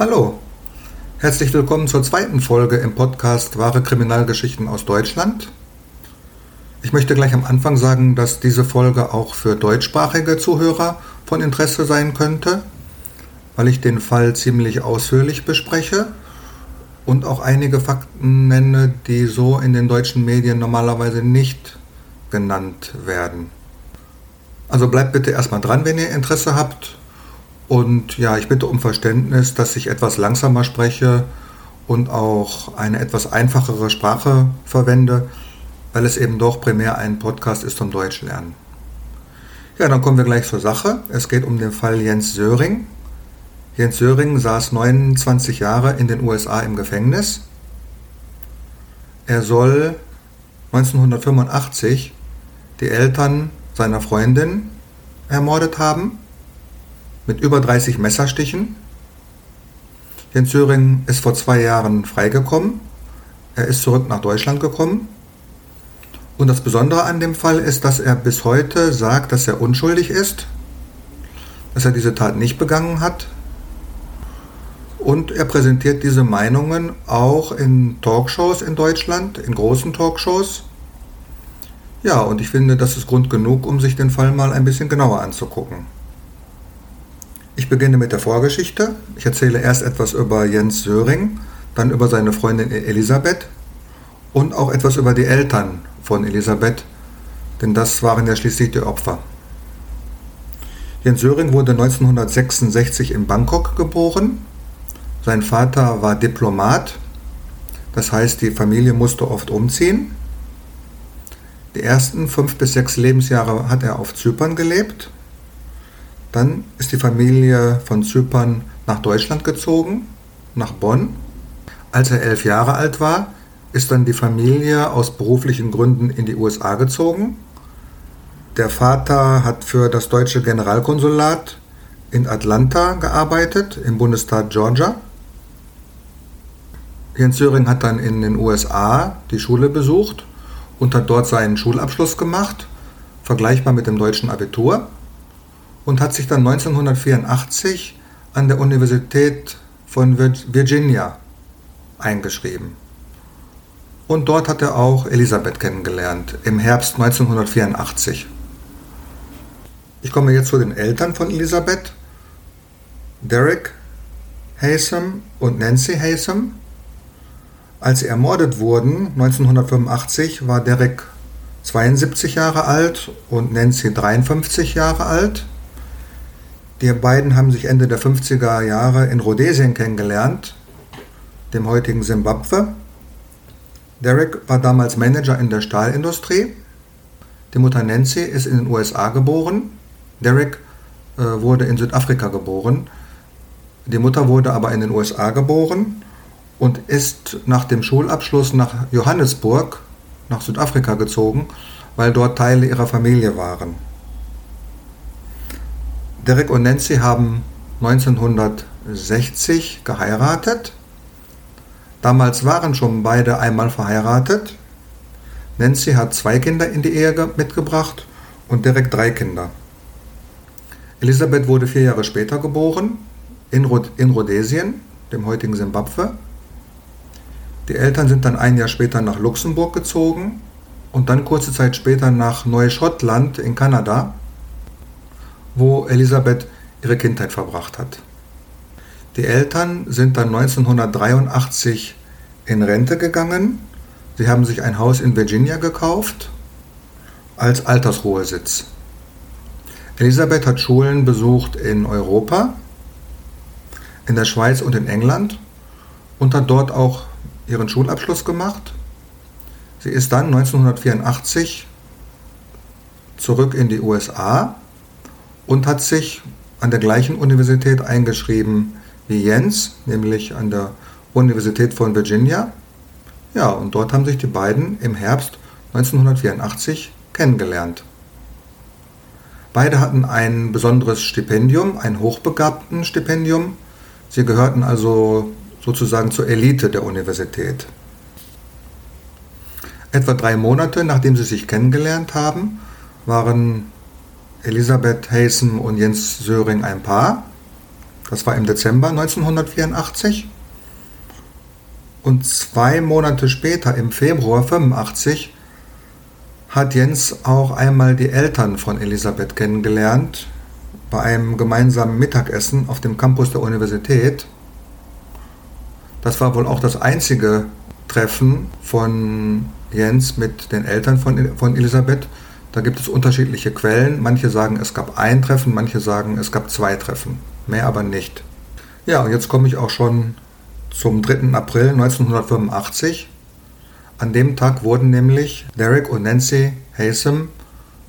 Hallo, herzlich willkommen zur zweiten Folge im Podcast Wahre Kriminalgeschichten aus Deutschland. Ich möchte gleich am Anfang sagen, dass diese Folge auch für deutschsprachige Zuhörer von Interesse sein könnte, weil ich den Fall ziemlich ausführlich bespreche und auch einige Fakten nenne, die so in den deutschen Medien normalerweise nicht genannt werden. Also bleibt bitte erstmal dran, wenn ihr Interesse habt und ja, ich bitte um Verständnis, dass ich etwas langsamer spreche und auch eine etwas einfachere Sprache verwende, weil es eben doch primär ein Podcast ist zum Deutsch lernen. Ja, dann kommen wir gleich zur Sache. Es geht um den Fall Jens Söring. Jens Söring saß 29 Jahre in den USA im Gefängnis. Er soll 1985 die Eltern seiner Freundin ermordet haben mit über 30 Messerstichen. Jens Söring ist vor zwei Jahren freigekommen. Er ist zurück nach Deutschland gekommen. Und das Besondere an dem Fall ist, dass er bis heute sagt, dass er unschuldig ist, dass er diese Tat nicht begangen hat. Und er präsentiert diese Meinungen auch in Talkshows in Deutschland, in großen Talkshows. Ja, und ich finde, das ist Grund genug, um sich den Fall mal ein bisschen genauer anzugucken. Ich beginne mit der Vorgeschichte. Ich erzähle erst etwas über Jens Söring, dann über seine Freundin Elisabeth und auch etwas über die Eltern von Elisabeth, denn das waren ja schließlich die Opfer. Jens Söring wurde 1966 in Bangkok geboren. Sein Vater war Diplomat, das heißt, die Familie musste oft umziehen. Die ersten fünf bis sechs Lebensjahre hat er auf Zypern gelebt dann ist die Familie von Zypern nach Deutschland gezogen, nach Bonn. Als er elf Jahre alt war, ist dann die Familie aus beruflichen Gründen in die USA gezogen. Der Vater hat für das deutsche Generalkonsulat in Atlanta gearbeitet, im Bundesstaat Georgia. Jens Söring hat dann in den USA die Schule besucht und hat dort seinen Schulabschluss gemacht, vergleichbar mit dem deutschen Abitur und hat sich dann 1984 an der Universität von Virginia eingeschrieben. Und dort hat er auch Elisabeth kennengelernt, im Herbst 1984. Ich komme jetzt zu den Eltern von Elisabeth, Derek Haysom und Nancy Haysom. Als sie ermordet wurden, 1985, war Derek 72 Jahre alt und Nancy 53 Jahre alt. Die beiden haben sich Ende der 50er Jahre in Rhodesien kennengelernt, dem heutigen Simbabwe. Derek war damals Manager in der Stahlindustrie. Die Mutter Nancy ist in den USA geboren. Derek äh, wurde in Südafrika geboren. Die Mutter wurde aber in den USA geboren und ist nach dem Schulabschluss nach Johannesburg, nach Südafrika gezogen, weil dort Teile ihrer Familie waren. Derek und Nancy haben 1960 geheiratet. Damals waren schon beide einmal verheiratet. Nancy hat zwei Kinder in die Ehe mitgebracht und Derek drei Kinder. Elisabeth wurde vier Jahre später geboren in, Rhod in Rhodesien, dem heutigen Simbabwe. Die Eltern sind dann ein Jahr später nach Luxemburg gezogen und dann kurze Zeit später nach Neuschottland in Kanada wo Elisabeth ihre Kindheit verbracht hat. Die Eltern sind dann 1983 in Rente gegangen. Sie haben sich ein Haus in Virginia gekauft als Altersruhesitz. Elisabeth hat Schulen besucht in Europa, in der Schweiz und in England und hat dort auch ihren Schulabschluss gemacht. Sie ist dann 1984 zurück in die USA und hat sich an der gleichen Universität eingeschrieben wie Jens, nämlich an der Universität von Virginia. Ja, und dort haben sich die beiden im Herbst 1984 kennengelernt. Beide hatten ein besonderes Stipendium, ein hochbegabten Stipendium. Sie gehörten also sozusagen zur Elite der Universität. Etwa drei Monate nachdem sie sich kennengelernt haben, waren Elisabeth Haysom und Jens Söring ein Paar. Das war im Dezember 1984. Und zwei Monate später, im Februar 85, hat Jens auch einmal die Eltern von Elisabeth kennengelernt bei einem gemeinsamen Mittagessen auf dem Campus der Universität. Das war wohl auch das einzige Treffen von Jens mit den Eltern von, von Elisabeth. Da gibt es unterschiedliche Quellen. Manche sagen, es gab ein Treffen, manche sagen, es gab zwei Treffen. Mehr aber nicht. Ja, und jetzt komme ich auch schon zum 3. April 1985. An dem Tag wurden nämlich Derek und Nancy Haysom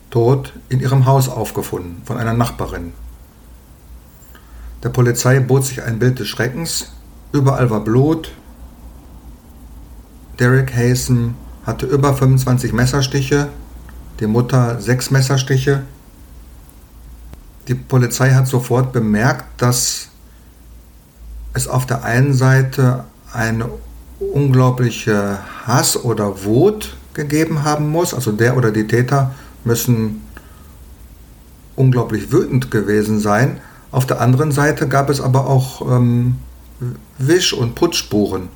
tot in ihrem Haus aufgefunden von einer Nachbarin. Der Polizei bot sich ein Bild des Schreckens. Überall war Blut. Derek Haysom hatte über 25 Messerstiche, die Mutter sechs Messerstiche. Die Polizei hat sofort bemerkt, dass es auf der einen Seite eine unglaubliche Hass oder Wut gegeben haben muss. Also der oder die Täter müssen unglaublich wütend gewesen sein. Auf der anderen Seite gab es aber auch ähm, Wisch- und Putzspuren.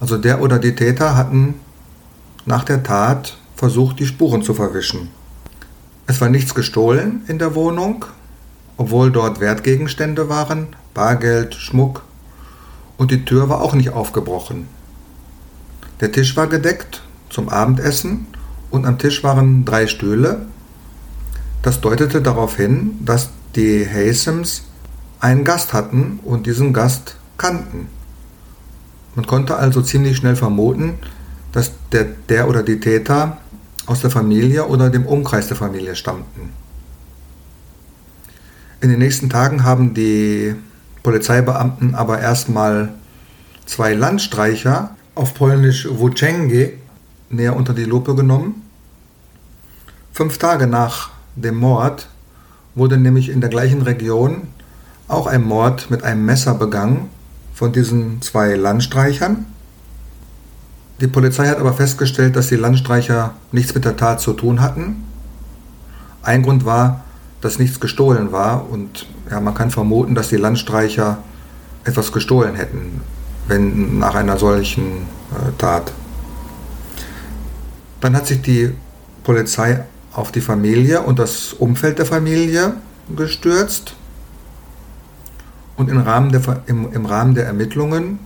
Also der oder die Täter hatten nach der Tat versucht, die Spuren zu verwischen. Es war nichts gestohlen in der Wohnung, obwohl dort Wertgegenstände waren, Bargeld, Schmuck und die Tür war auch nicht aufgebrochen. Der Tisch war gedeckt zum Abendessen und am Tisch waren drei Stühle. Das deutete darauf hin, dass die Haysems einen Gast hatten und diesen Gast kannten. Man konnte also ziemlich schnell vermuten, dass der, der oder die Täter aus der Familie oder dem Umkreis der Familie stammten. In den nächsten Tagen haben die Polizeibeamten aber erstmal zwei Landstreicher auf Polnisch Włóczęgi näher unter die Lupe genommen. Fünf Tage nach dem Mord wurde nämlich in der gleichen Region auch ein Mord mit einem Messer begangen von diesen zwei Landstreichern. Die Polizei hat aber festgestellt, dass die Landstreicher nichts mit der Tat zu tun hatten. Ein Grund war, dass nichts gestohlen war und ja, man kann vermuten, dass die Landstreicher etwas gestohlen hätten wenn nach einer solchen äh, Tat. Dann hat sich die Polizei auf die Familie und das Umfeld der Familie gestürzt und im Rahmen der, im, im Rahmen der Ermittlungen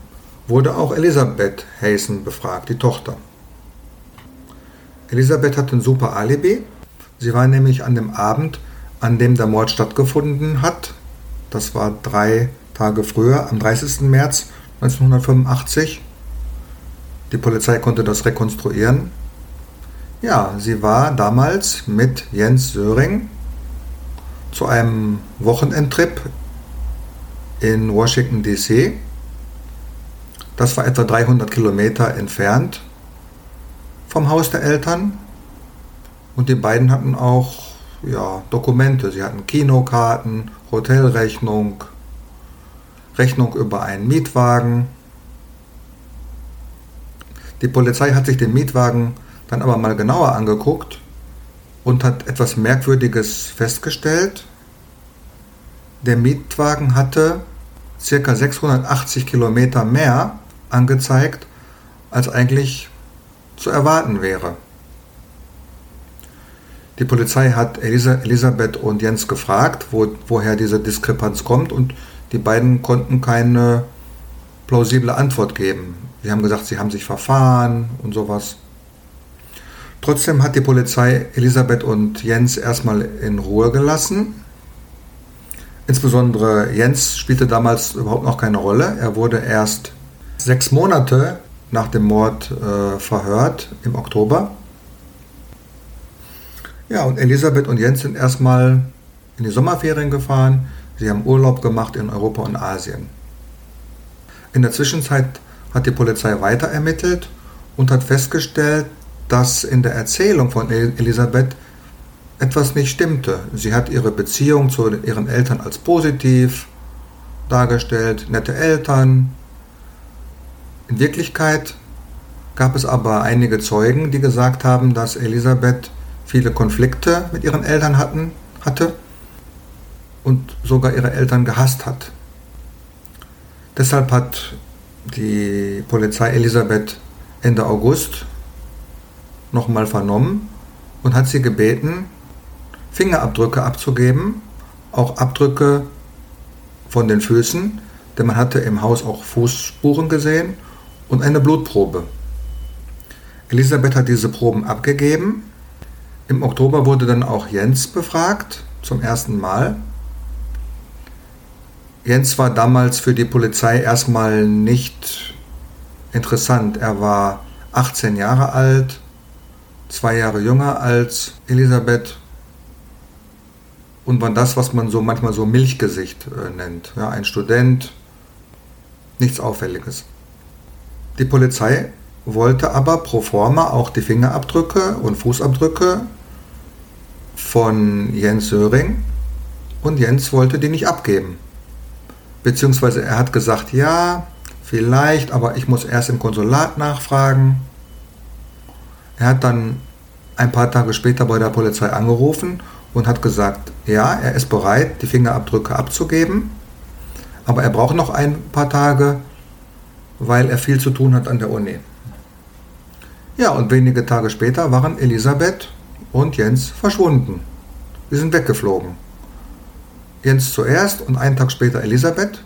wurde auch Elisabeth Hazen befragt, die Tochter. Elisabeth hatte ein super Alibi. Sie war nämlich an dem Abend, an dem der Mord stattgefunden hat, das war drei Tage früher, am 30. März, 1985. Die Polizei konnte das rekonstruieren. Ja, sie war damals mit Jens Söring zu einem Wochenendtrip in Washington, DC. Das war etwa 300 Kilometer entfernt vom Haus der Eltern. Und die beiden hatten auch ja, Dokumente. Sie hatten Kinokarten, Hotelrechnung, Rechnung über einen Mietwagen. Die Polizei hat sich den Mietwagen dann aber mal genauer angeguckt und hat etwas Merkwürdiges festgestellt. Der Mietwagen hatte ca. 680 Kilometer mehr angezeigt, als eigentlich zu erwarten wäre. Die Polizei hat Elisabeth und Jens gefragt, wo, woher diese Diskrepanz kommt und die beiden konnten keine plausible Antwort geben. Sie haben gesagt, sie haben sich verfahren und sowas. Trotzdem hat die Polizei Elisabeth und Jens erstmal in Ruhe gelassen. Insbesondere Jens spielte damals überhaupt noch keine Rolle. Er wurde erst sechs Monate nach dem Mord äh, verhört im Oktober. Ja, und Elisabeth und Jens sind erstmal in die Sommerferien gefahren. Sie haben Urlaub gemacht in Europa und Asien. In der Zwischenzeit hat die Polizei weiter ermittelt und hat festgestellt, dass in der Erzählung von Elisabeth etwas nicht stimmte. Sie hat ihre Beziehung zu ihren Eltern als positiv dargestellt, nette Eltern. In Wirklichkeit gab es aber einige Zeugen, die gesagt haben, dass Elisabeth viele Konflikte mit ihren Eltern hatten, hatte und sogar ihre Eltern gehasst hat. Deshalb hat die Polizei Elisabeth Ende August nochmal vernommen und hat sie gebeten, Fingerabdrücke abzugeben, auch Abdrücke von den Füßen, denn man hatte im Haus auch Fußspuren gesehen und eine Blutprobe. Elisabeth hat diese Proben abgegeben. Im Oktober wurde dann auch Jens befragt, zum ersten Mal. Jens war damals für die Polizei erstmal nicht interessant. Er war 18 Jahre alt, zwei Jahre jünger als Elisabeth und war das, was man so manchmal so Milchgesicht äh, nennt. Ja, ein Student, nichts Auffälliges. Die Polizei wollte aber pro forma auch die Fingerabdrücke und Fußabdrücke von Jens Söring und Jens wollte die nicht abgeben. Beziehungsweise er hat gesagt, ja, vielleicht, aber ich muss erst im Konsulat nachfragen. Er hat dann ein paar Tage später bei der Polizei angerufen und hat gesagt, ja, er ist bereit, die Fingerabdrücke abzugeben, aber er braucht noch ein paar Tage, weil er viel zu tun hat an der Uni. Ja, und wenige Tage später waren Elisabeth und Jens verschwunden. Sie sind weggeflogen. Jens zuerst und einen Tag später Elisabeth.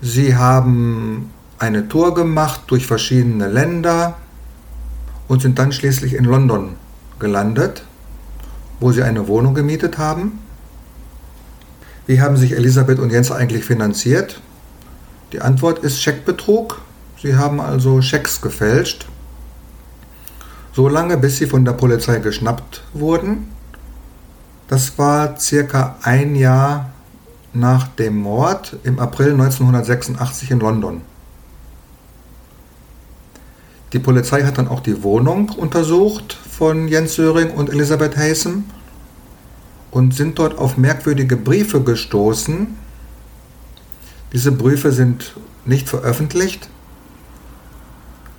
Sie haben eine Tour gemacht durch verschiedene Länder und sind dann schließlich in London gelandet, wo sie eine Wohnung gemietet haben. Wie haben sich Elisabeth und Jens eigentlich finanziert? Die Antwort ist Scheckbetrug. Sie haben also Schecks gefälscht, so lange bis sie von der Polizei geschnappt wurden. Das war circa ein Jahr nach dem Mord im April 1986 in London. Die Polizei hat dann auch die Wohnung untersucht von Jens Söring und Elisabeth Haysom und sind dort auf merkwürdige Briefe gestoßen. Diese Briefe sind nicht veröffentlicht,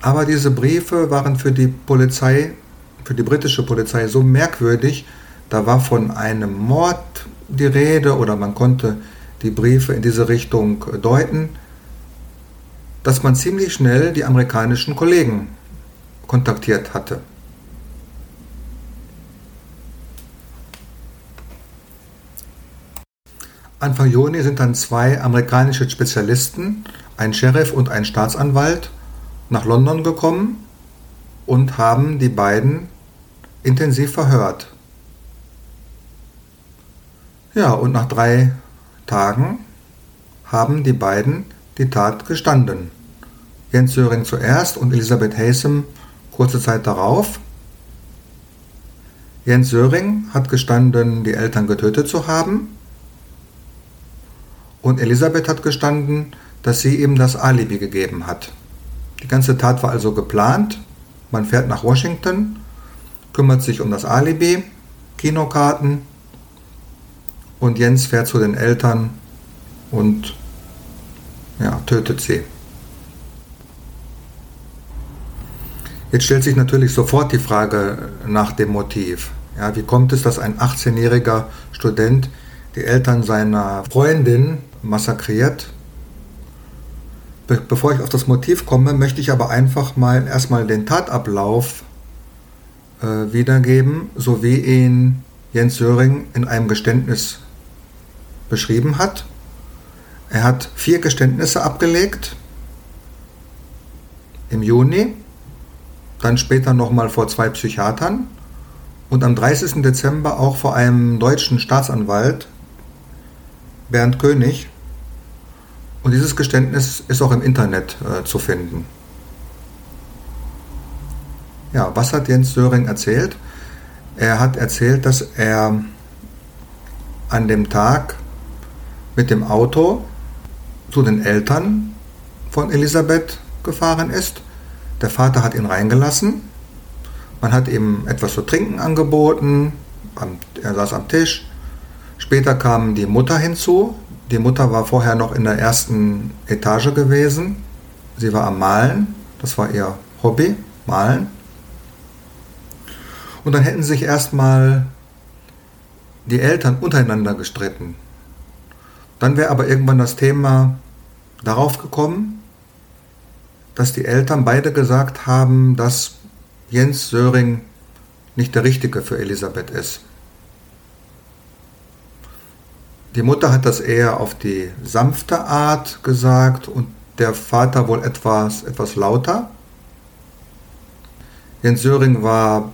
aber diese Briefe waren für die Polizei, für die britische Polizei so merkwürdig, da war von einem Mord die Rede oder man konnte die Briefe in diese Richtung deuten, dass man ziemlich schnell die amerikanischen Kollegen kontaktiert hatte. Anfang Juni sind dann zwei amerikanische Spezialisten, ein Sheriff und ein Staatsanwalt, nach London gekommen und haben die beiden intensiv verhört. Ja, und nach drei Tagen haben die beiden die Tat gestanden. Jens Söring zuerst und Elisabeth Haysom kurze Zeit darauf. Jens Söring hat gestanden, die Eltern getötet zu haben. Und Elisabeth hat gestanden, dass sie ihm das Alibi gegeben hat. Die ganze Tat war also geplant. Man fährt nach Washington, kümmert sich um das Alibi, Kinokarten und Jens fährt zu den Eltern und ja, tötet sie. Jetzt stellt sich natürlich sofort die Frage nach dem Motiv. Ja, wie kommt es, dass ein 18-jähriger Student die Eltern seiner Freundin massakriert Be bevor ich auf das Motiv komme, möchte ich aber einfach mal erstmal den Tatablauf äh, wiedergeben, so wie ihn Jens Söring in einem Geständnis beschrieben hat. Er hat vier Geständnisse abgelegt im Juni, dann später nochmal vor zwei Psychiatern und am 30. Dezember auch vor einem deutschen Staatsanwalt, Bernd König, und dieses Geständnis ist auch im Internet äh, zu finden. Ja, was hat Jens Söring erzählt? Er hat erzählt, dass er an dem Tag mit dem Auto zu den Eltern von Elisabeth gefahren ist. Der Vater hat ihn reingelassen. Man hat ihm etwas zu trinken angeboten. Er saß am Tisch. Später kam die Mutter hinzu, die Mutter war vorher noch in der ersten Etage gewesen. Sie war am Malen. Das war ihr Hobby, Malen. Und dann hätten sich erstmal die Eltern untereinander gestritten. Dann wäre aber irgendwann das Thema darauf gekommen, dass die Eltern beide gesagt haben, dass Jens Söring nicht der Richtige für Elisabeth ist. Die Mutter hat das eher auf die sanfte Art gesagt und der Vater wohl etwas, etwas lauter. Jens Söring war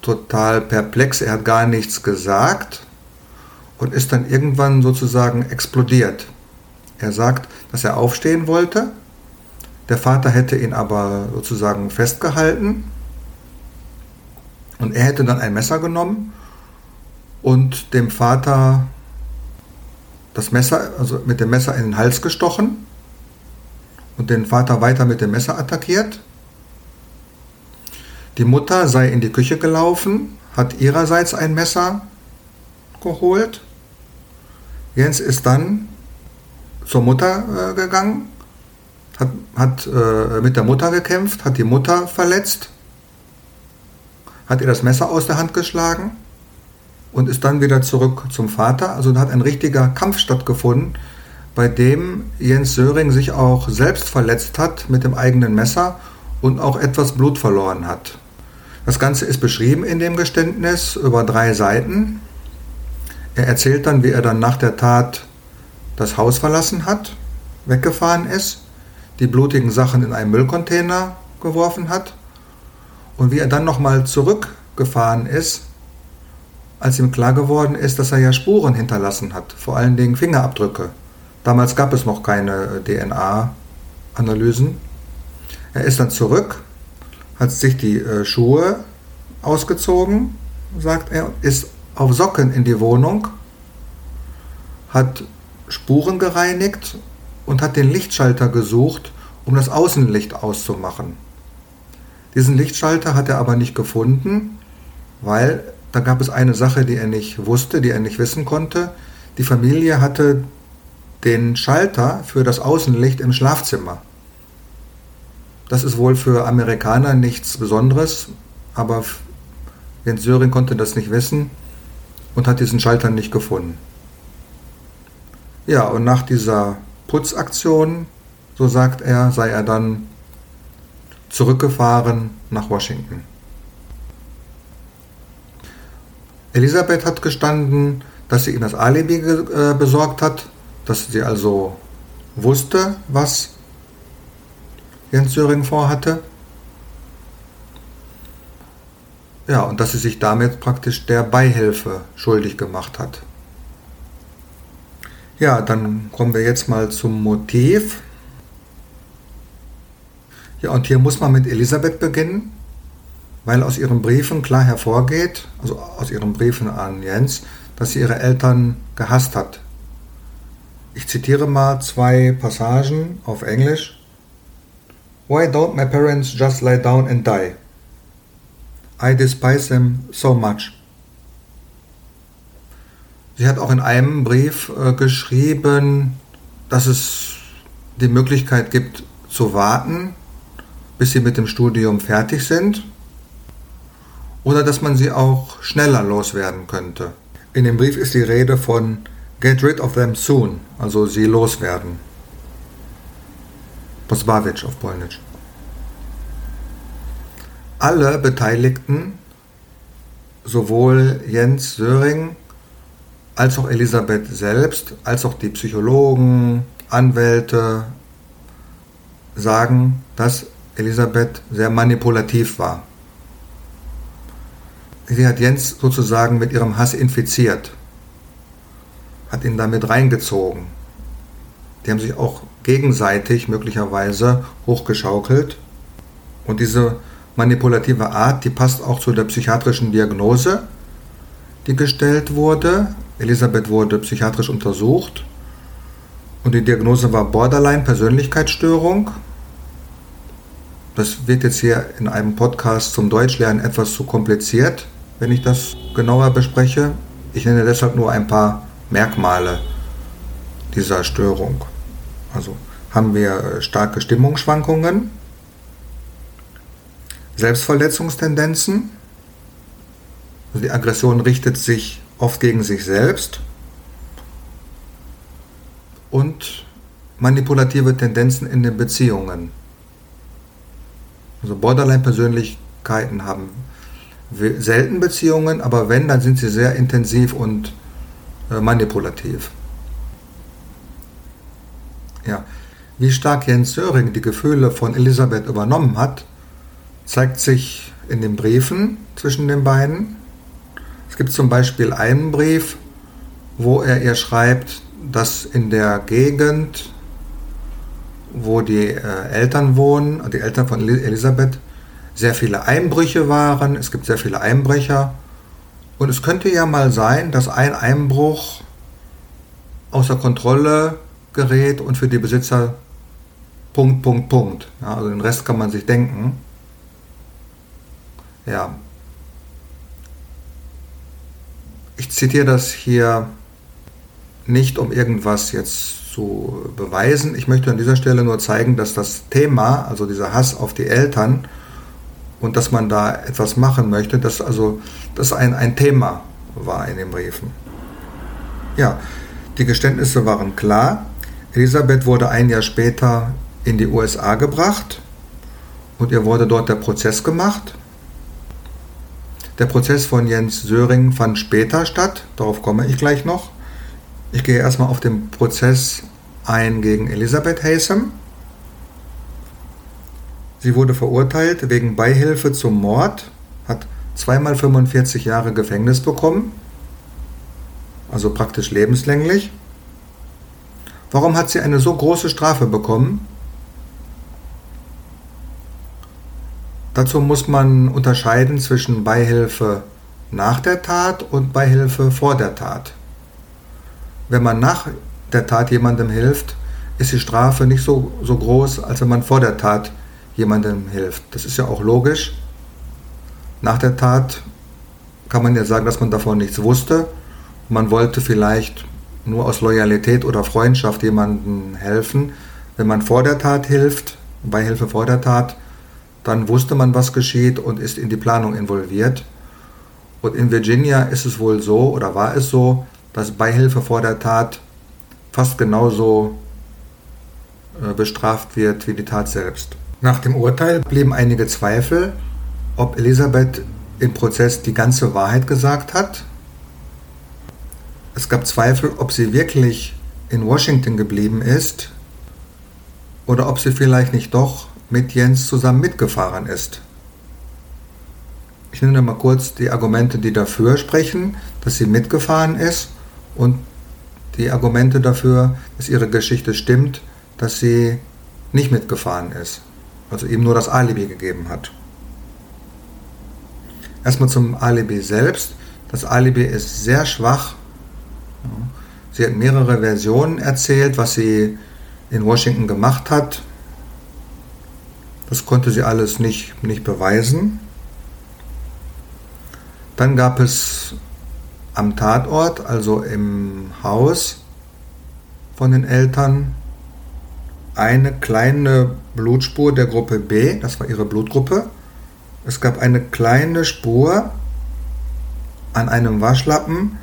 total perplex, er hat gar nichts gesagt und ist dann irgendwann sozusagen explodiert. Er sagt, dass er aufstehen wollte, der Vater hätte ihn aber sozusagen festgehalten und er hätte dann ein Messer genommen und dem Vater das Messer, also mit dem Messer in den Hals gestochen und den Vater weiter mit dem Messer attackiert. Die Mutter sei in die Küche gelaufen, hat ihrerseits ein Messer geholt. Jens ist dann zur Mutter äh, gegangen, hat, hat äh, mit der Mutter gekämpft, hat die Mutter verletzt hat ihr das Messer aus der Hand geschlagen und ist dann wieder zurück zum Vater. Also da hat ein richtiger Kampf stattgefunden, bei dem Jens Söring sich auch selbst verletzt hat mit dem eigenen Messer und auch etwas Blut verloren hat. Das Ganze ist beschrieben in dem Geständnis über drei Seiten. Er erzählt dann, wie er dann nach der Tat das Haus verlassen hat, weggefahren ist, die blutigen Sachen in einen Müllcontainer geworfen hat und wie er dann nochmal zurückgefahren ist, als ihm klar geworden ist, dass er ja Spuren hinterlassen hat, vor allen Dingen Fingerabdrücke. Damals gab es noch keine DNA-Analysen. Er ist dann zurück, hat sich die äh, Schuhe ausgezogen, sagt er, ist auf Socken in die Wohnung, hat Spuren gereinigt und hat den Lichtschalter gesucht, um das Außenlicht auszumachen. Diesen Lichtschalter hat er aber nicht gefunden, weil da gab es eine Sache, die er nicht wusste, die er nicht wissen konnte. Die Familie hatte den Schalter für das Außenlicht im Schlafzimmer. Das ist wohl für Amerikaner nichts Besonderes, aber Jens Söring konnte das nicht wissen und hat diesen Schalter nicht gefunden. Ja, und nach dieser Putzaktion, so sagt er, sei er dann zurückgefahren nach Washington. Elisabeth hat gestanden, dass sie ihm das Alibi äh, besorgt hat, dass sie also wusste, was Jens Söring vorhatte. Ja, und dass sie sich damit praktisch der Beihilfe schuldig gemacht hat. Ja, dann kommen wir jetzt mal zum Motiv. Ja, und hier muss man mit Elisabeth beginnen, weil aus ihren Briefen klar hervorgeht, also aus ihren Briefen an Jens, dass sie ihre Eltern gehasst hat. Ich zitiere mal zwei Passagen auf Englisch. Why don't my parents just lie down and die? I despise them so much. Sie hat auch in einem Brief äh, geschrieben, dass es die Möglichkeit gibt zu warten, bis sie mit dem Studium fertig sind oder dass man sie auch schneller loswerden könnte. In dem Brief ist die Rede von Get rid of them soon, also sie loswerden. Pozbawić auf Polnisch. Alle Beteiligten, sowohl Jens Söring als auch Elisabeth selbst, als auch die Psychologen, Anwälte, sagen, dass Elisabeth sehr manipulativ war. Sie hat Jens sozusagen mit ihrem Hass infiziert, hat ihn damit reingezogen. Die haben sich auch gegenseitig möglicherweise hochgeschaukelt. Und diese manipulative Art, die passt auch zu der psychiatrischen Diagnose, die gestellt wurde. Elisabeth wurde psychiatrisch untersucht und die Diagnose war Borderline-Persönlichkeitsstörung das wird jetzt hier in einem Podcast zum Deutschlernen etwas zu kompliziert, wenn ich das genauer bespreche. Ich nenne deshalb nur ein paar Merkmale dieser Störung. Also haben wir äh, starke Stimmungsschwankungen, Selbstverletzungstendenzen. Die Aggression richtet sich oft gegen sich selbst und manipulative Tendenzen in den Beziehungen. Also Borderline-Persönlichkeiten haben selten Beziehungen, aber wenn, dann sind sie sehr intensiv und äh, manipulativ. Ja. Wie stark Jens Söring die Gefühle von Elisabeth übernommen hat, zeigt sich in den Briefen zwischen den beiden. Es gibt zum Beispiel einen Brief, wo er ihr schreibt, dass in der Gegend, wo die äh, Eltern wohnen, die Eltern von Elisabeth, sehr viele Einbrüche waren. Es gibt sehr viele Einbrecher. Und es könnte ja mal sein, dass ein Einbruch außer Kontrolle gerät und für die Besitzer Punkt, Punkt, Punkt. Ja, also den Rest kann man sich denken. Ja. Ich zitiere das hier nicht, um irgendwas jetzt zu beweisen. Ich möchte an dieser Stelle nur zeigen, dass das Thema, also dieser Hass auf die Eltern und dass man da etwas machen möchte, dass also das ein, ein Thema war in den Briefen. Ja, die Geständnisse waren klar. Elisabeth wurde ein Jahr später in die USA gebracht und ihr wurde dort der Prozess gemacht. Der Prozess von Jens Söring fand später statt, darauf komme ich gleich noch. Ich gehe erstmal auf den Prozess ein gegen Elisabeth Haysom. Sie wurde verurteilt wegen Beihilfe zum Mord, hat zweimal 45 Jahre Gefängnis bekommen, also praktisch lebenslänglich. Warum hat sie eine so große Strafe bekommen? Dazu muss man unterscheiden zwischen Beihilfe nach der Tat und Beihilfe vor der Tat. Wenn man nach der Tat jemandem hilft, ist die Strafe nicht so, so groß, als wenn man vor der Tat jemandem hilft. Das ist ja auch logisch. Nach der Tat kann man ja sagen, dass man davon nichts wusste. Man wollte vielleicht nur aus Loyalität oder Freundschaft jemandem helfen. Wenn man vor der Tat hilft, Beihilfe vor der Tat, dann wusste man, was geschieht und ist in die Planung involviert. Und in Virginia ist es wohl so oder war es so, dass Beihilfe vor der Tat fast genauso äh, bestraft wird wie die Tat selbst. Nach dem Urteil blieben einige Zweifel, ob Elisabeth im Prozess die ganze Wahrheit gesagt hat es gab Zweifel, ob sie wirklich in Washington geblieben ist oder ob sie vielleicht nicht doch mit Jens zusammen mitgefahren ist. Ich nenne mal kurz die Argumente, die dafür sprechen, dass sie mitgefahren ist und die Argumente dafür, dass ihre Geschichte stimmt, dass sie nicht mitgefahren ist. Also ihm nur das Alibi gegeben hat. Erstmal zum Alibi selbst. Das Alibi ist sehr schwach Sie hat mehrere Versionen erzählt, was sie in Washington gemacht hat. Das konnte sie alles nicht, nicht beweisen. Dann gab es am Tatort, also im Haus von den Eltern, eine kleine Blutspur der Gruppe B, das war ihre Blutgruppe. Es gab eine kleine Spur an einem Waschlappen,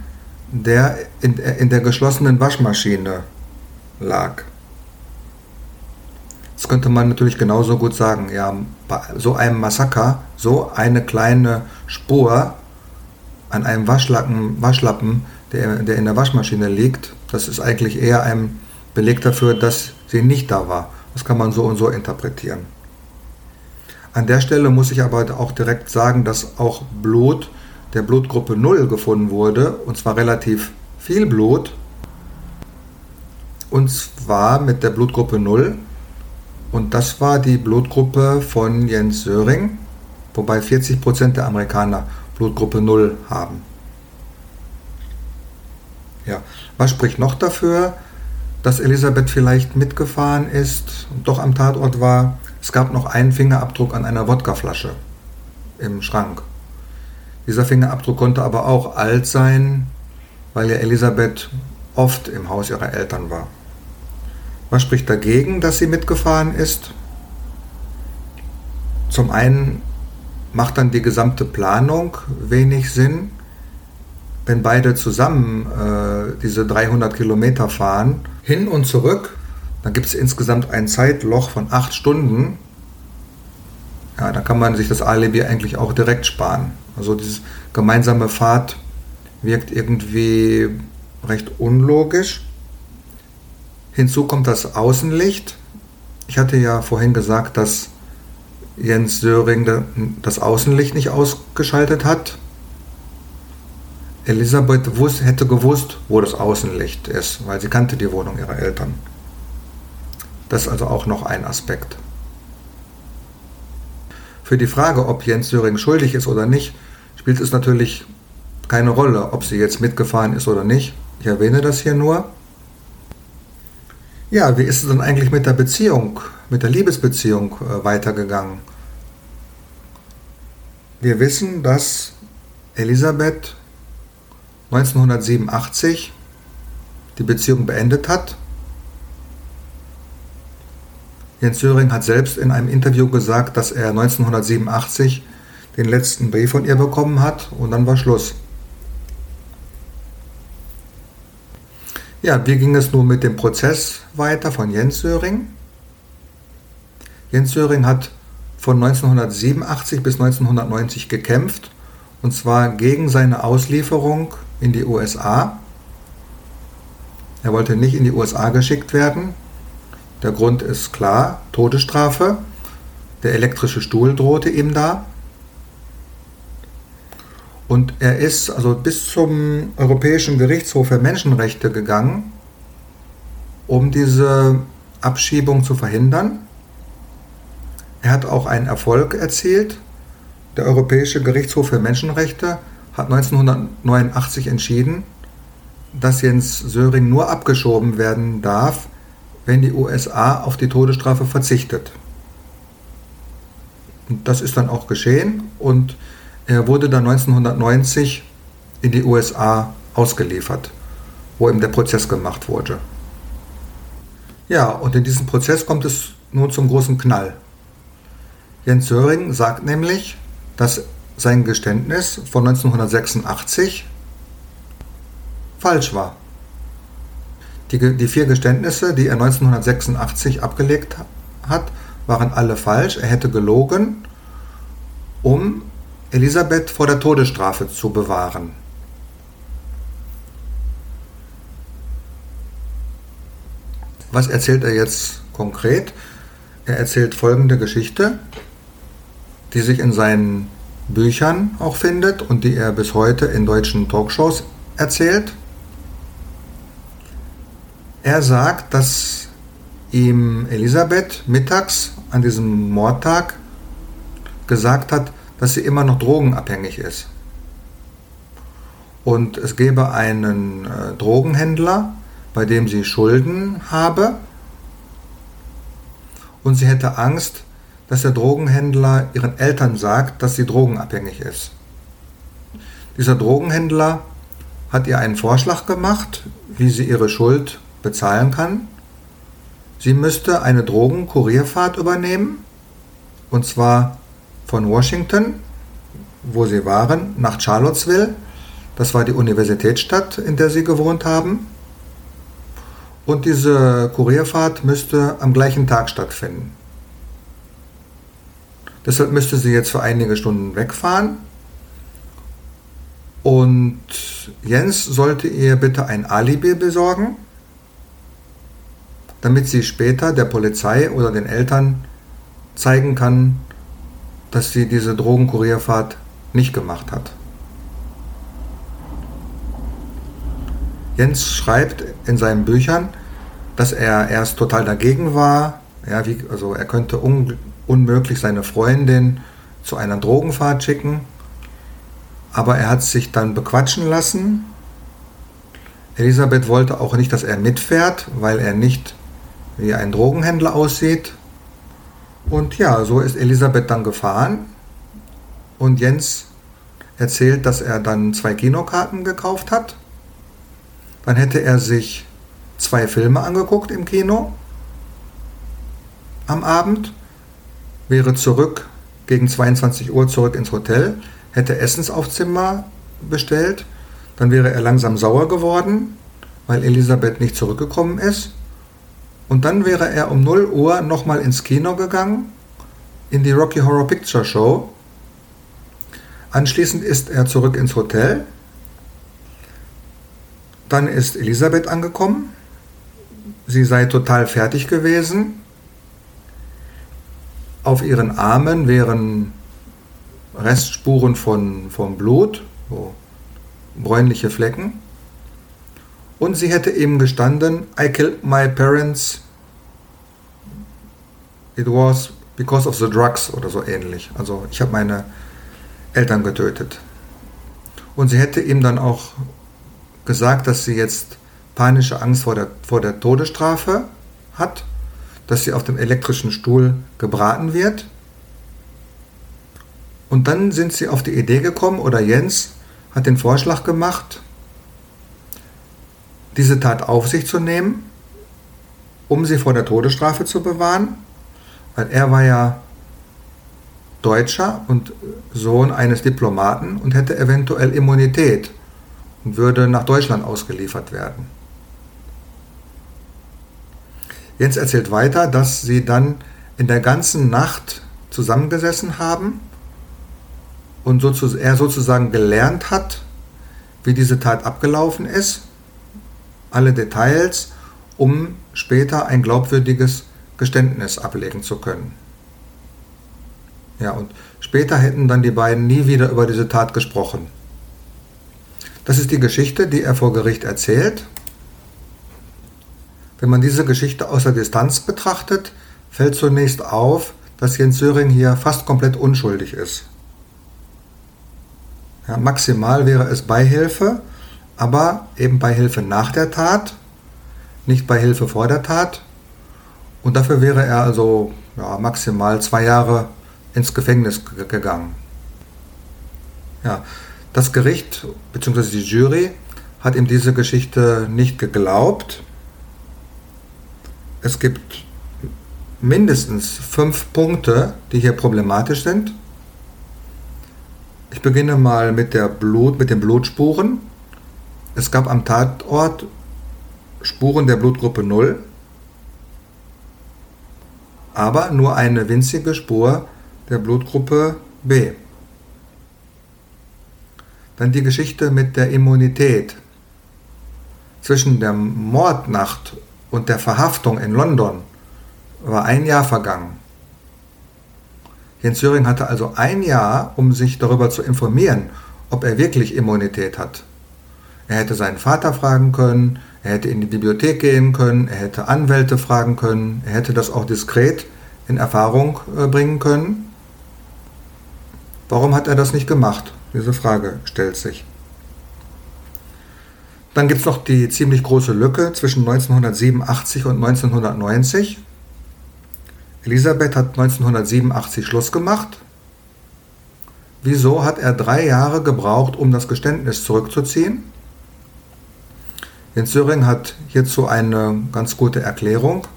der in, in der geschlossenen Waschmaschine lag. Das könnte man natürlich genauso gut sagen. Ja, bei so einem Massaker, so eine kleine Spur an einem Waschlappen, Waschlappen der, der in der Waschmaschine liegt, das ist eigentlich eher ein Beleg dafür, dass sie nicht da war. Das kann man so und so interpretieren. An der Stelle muss ich aber auch direkt sagen, dass auch Blut der Blutgruppe 0 gefunden wurde, und zwar relativ viel Blut, und zwar mit der Blutgruppe 0. Und das war die Blutgruppe von Jens Söring, wobei 40% der Amerikaner Blutgruppe 0 haben. Ja, was spricht noch dafür, dass Elisabeth vielleicht mitgefahren ist und doch am Tatort war? Es gab noch einen Fingerabdruck an einer Wodkaflasche im Schrank. Dieser Fingerabdruck konnte aber auch alt sein, weil ja Elisabeth oft im Haus ihrer Eltern war. Was spricht dagegen, dass sie mitgefahren ist? Zum einen macht dann die gesamte Planung wenig Sinn, wenn beide zusammen äh, diese 300 Kilometer fahren, hin und zurück, dann gibt es insgesamt ein Zeitloch von acht Stunden. Ja, da kann man sich das Alibi eigentlich auch direkt sparen. Also dieses gemeinsame Fahrt wirkt irgendwie recht unlogisch. Hinzu kommt das Außenlicht. Ich hatte ja vorhin gesagt, dass Jens Söring das Außenlicht nicht ausgeschaltet hat. Elisabeth hätte gewusst, wo das Außenlicht ist, weil sie kannte die Wohnung ihrer Eltern. Das ist also auch noch ein Aspekt. Für die Frage, ob Jens Söring schuldig ist oder nicht, spielt es natürlich keine Rolle, ob sie jetzt mitgefahren ist oder nicht. Ich erwähne das hier nur. Ja, wie ist es denn eigentlich mit der Beziehung, mit der Liebesbeziehung äh, weitergegangen? Wir wissen, dass Elisabeth 1987 die Beziehung beendet hat. Jens Söring hat selbst in einem Interview gesagt, dass er 1987 den letzten Brief von ihr bekommen hat und dann war Schluss. Ja, wie ging es nun mit dem Prozess weiter von Jens Söring? Jens Söring hat von 1987 bis 1990 gekämpft, und zwar gegen seine Auslieferung in die USA. Er wollte nicht in die USA geschickt werden. Der Grund ist klar, Todesstrafe. Der elektrische Stuhl drohte ihm da. Und er ist also bis zum Europäischen Gerichtshof für Menschenrechte gegangen, um diese Abschiebung zu verhindern. Er hat auch einen Erfolg erzielt. Der Europäische Gerichtshof für Menschenrechte hat 1989 entschieden, dass Jens Söring nur abgeschoben werden darf, wenn die USA auf die Todesstrafe verzichtet. Und das ist dann auch geschehen und er wurde dann 1990 in die USA ausgeliefert, wo ihm der Prozess gemacht wurde. Ja, und in diesem Prozess kommt es nun zum großen Knall. Jens Söring sagt nämlich, dass sein Geständnis von 1986 falsch war. Die, die vier Geständnisse, die er 1986 abgelegt hat, waren alle falsch. Er hätte gelogen, um Elisabeth vor der Todesstrafe zu bewahren. Was erzählt er jetzt konkret? Er erzählt folgende Geschichte, die sich in seinen Büchern auch findet und die er bis heute in deutschen Talkshows erzählt. Er sagt, dass ihm Elisabeth mittags an diesem Mordtag gesagt hat, dass sie immer noch drogenabhängig ist. Und es gäbe einen äh, Drogenhändler, bei dem sie Schulden habe. Und sie hätte Angst, dass der Drogenhändler ihren Eltern sagt, dass sie drogenabhängig ist. Dieser Drogenhändler hat ihr einen Vorschlag gemacht, wie sie ihre Schuld bezahlen kann. Sie müsste eine Drogenkurierfahrt übernehmen, und zwar von Washington, wo sie waren, nach Charlottesville. Das war die Universitätsstadt, in der sie gewohnt haben. Und diese Kurierfahrt müsste am gleichen Tag stattfinden. Deshalb müsste sie jetzt für einige Stunden wegfahren. Und Jens sollte ihr bitte ein Alibi besorgen, damit sie später der Polizei oder den Eltern zeigen kann, dass sie diese Drogenkurierfahrt nicht gemacht hat. Jens schreibt in seinen Büchern, dass er erst total dagegen war. Ja, wie, also er könnte un, unmöglich seine Freundin zu einer Drogenfahrt schicken. Aber er hat sich dann bequatschen lassen. Elisabeth wollte auch nicht, dass er mitfährt, weil er nicht wie ein Drogenhändler aussieht. Und ja, so ist Elisabeth dann gefahren und Jens erzählt, dass er dann zwei Kinokarten gekauft hat. Dann hätte er sich zwei Filme angeguckt im Kino am Abend, wäre zurück gegen 22 Uhr zurück ins Hotel, hätte Essensaufzimmer bestellt, dann wäre er langsam sauer geworden, weil Elisabeth nicht zurückgekommen ist Und dann wäre er um 0 Uhr nochmal ins Kino gegangen, in die Rocky Horror Picture Show. Anschließend ist er zurück ins Hotel. Dann ist Elisabeth angekommen. Sie sei total fertig gewesen. Auf ihren Armen wären Restspuren von, von Blut, so bräunliche Flecken. Und sie hätte eben gestanden, I killed my parents. It was because of the drugs oder so ähnlich. Also ich habe meine Eltern getötet. Und sie hätte ihm dann auch gesagt, dass sie jetzt panische Angst vor der, vor der Todesstrafe hat, dass sie auf dem elektrischen Stuhl gebraten wird. Und dann sind sie auf die Idee gekommen, oder Jens hat den Vorschlag gemacht, diese Tat auf sich zu nehmen, um sie vor der Todesstrafe zu bewahren, weil er war ja Deutscher und Sohn eines Diplomaten und hätte eventuell Immunität und würde nach Deutschland ausgeliefert werden. Jens erzählt weiter, dass sie dann in der ganzen Nacht zusammengesessen haben und er sozusagen gelernt hat, wie diese Tat abgelaufen ist, alle Details, um später ein glaubwürdiges Geständnis ablegen zu können. Ja, und später hätten dann die beiden nie wieder über diese Tat gesprochen. Das ist die Geschichte, die er vor Gericht erzählt. Wenn man diese Geschichte aus der Distanz betrachtet, fällt zunächst auf, dass Jens Söring hier fast komplett unschuldig ist. Ja, maximal wäre es Beihilfe, aber eben Beihilfe nach der Tat, nicht Beihilfe vor der Tat. Und dafür wäre er also ja, maximal zwei Jahre ins Gefängnis gegangen. Ja, das Gericht bzw. die Jury hat ihm diese Geschichte nicht geglaubt. Es gibt mindestens fünf Punkte, die hier problematisch sind. Ich beginne mal mit, der Blut, mit den Blutspuren. Es gab am Tatort Spuren der Blutgruppe 0, aber nur eine winzige Spur der Blutgruppe B. Dann die Geschichte mit der Immunität. Zwischen der Mordnacht und der Verhaftung in London war ein Jahr vergangen. Jens Söring hatte also ein Jahr, um sich darüber zu informieren, ob er wirklich Immunität hat. Er hätte seinen Vater fragen können, er hätte in die Bibliothek gehen können, er hätte Anwälte fragen können, er hätte das auch diskret in Erfahrung äh, bringen können. Warum hat er das nicht gemacht? Diese Frage stellt sich. Dann gibt es noch die ziemlich große Lücke zwischen 1987 und 1990. Elisabeth hat 1987 Schluss gemacht. Wieso hat er drei Jahre gebraucht, um das Geständnis zurückzuziehen? Jens Söring hat hierzu eine ganz gute Erklärung.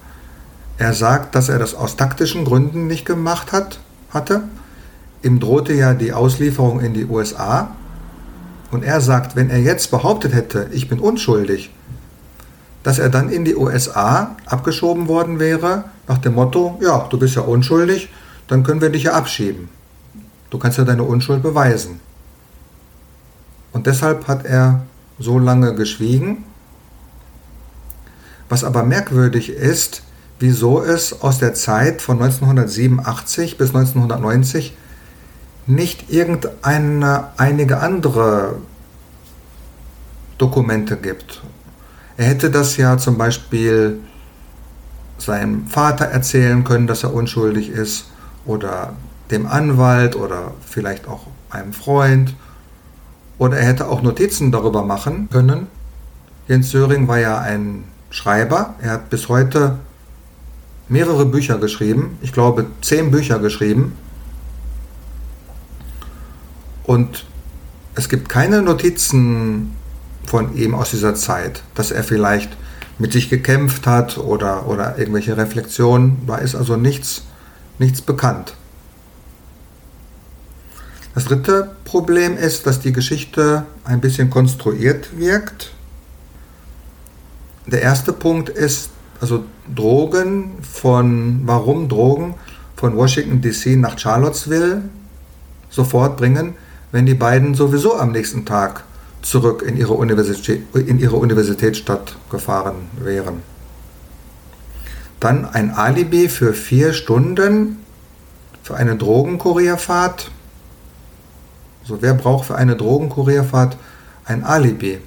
Er sagt, dass er das aus taktischen Gründen nicht gemacht hat, hatte Ihm drohte ja die Auslieferung in die USA. Und er sagt, wenn er jetzt behauptet hätte, ich bin unschuldig, dass er dann in die USA abgeschoben worden wäre, nach dem Motto, ja, du bist ja unschuldig, dann können wir dich ja abschieben. Du kannst ja deine Unschuld beweisen. Und deshalb hat er so lange geschwiegen. Was aber merkwürdig ist, wieso es aus der Zeit von 1987 bis 1990 nicht irgendeine einige andere Dokumente gibt. Er hätte das ja zum Beispiel seinem Vater erzählen können, dass er unschuldig ist, oder dem Anwalt oder vielleicht auch einem Freund. Oder er hätte auch Notizen darüber machen können. Jens Söring war ja ein Schreiber. Er hat bis heute mehrere Bücher geschrieben. Ich glaube, zehn Bücher geschrieben. Und es gibt keine Notizen von ihm aus dieser Zeit, dass er vielleicht mit sich gekämpft hat oder, oder irgendwelche Reflexionen. Da ist also nichts, nichts bekannt. Das dritte Problem ist, dass die Geschichte ein bisschen konstruiert wirkt. Der erste Punkt ist, also Drogen von, warum Drogen von Washington DC nach Charlottesville sofort bringen, wenn die beiden sowieso am nächsten Tag zurück in ihre, Universität, in ihre Universitätsstadt gefahren wären. Dann ein Alibi für vier Stunden für eine Drogenkurierfahrt. So, wer braucht für eine Drogenkurierfahrt ein Alibi?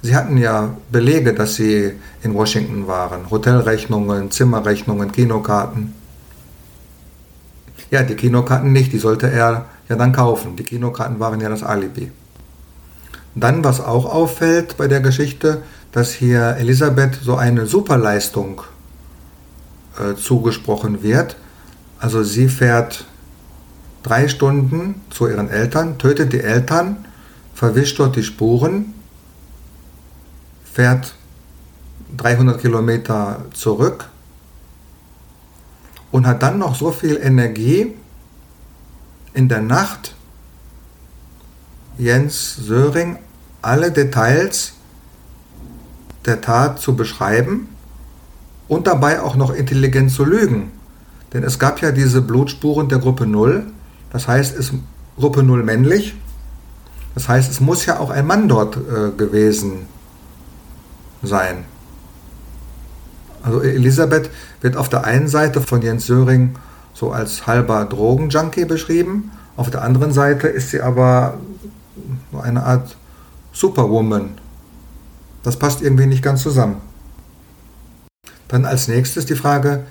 Sie hatten ja Belege, dass Sie in Washington waren. Hotelrechnungen, Zimmerrechnungen, Kinokarten. Ja, die Kinokarten nicht, die sollte er ja dann kaufen. Die Kinokarten waren ja das Alibi. Dann, was auch auffällt bei der Geschichte, dass hier Elisabeth so eine Superleistung äh, zugesprochen wird. Also sie fährt drei Stunden zu ihren Eltern, tötet die Eltern, verwischt dort die Spuren fährt 300 Kilometer zurück und hat dann noch so viel Energie in der Nacht Jens Söring alle Details der Tat zu beschreiben und dabei auch noch intelligent zu lügen. Denn es gab ja diese Blutspuren der Gruppe 0, das heißt, es Gruppe 0 männlich, das heißt, es muss ja auch ein Mann dort äh, gewesen sein. Also Elisabeth wird auf der einen Seite von Jens Söring so als halber Drogenjunkie beschrieben, auf der anderen Seite ist sie aber eine Art Superwoman. Das passt irgendwie nicht ganz zusammen. Dann als nächstes die Frage,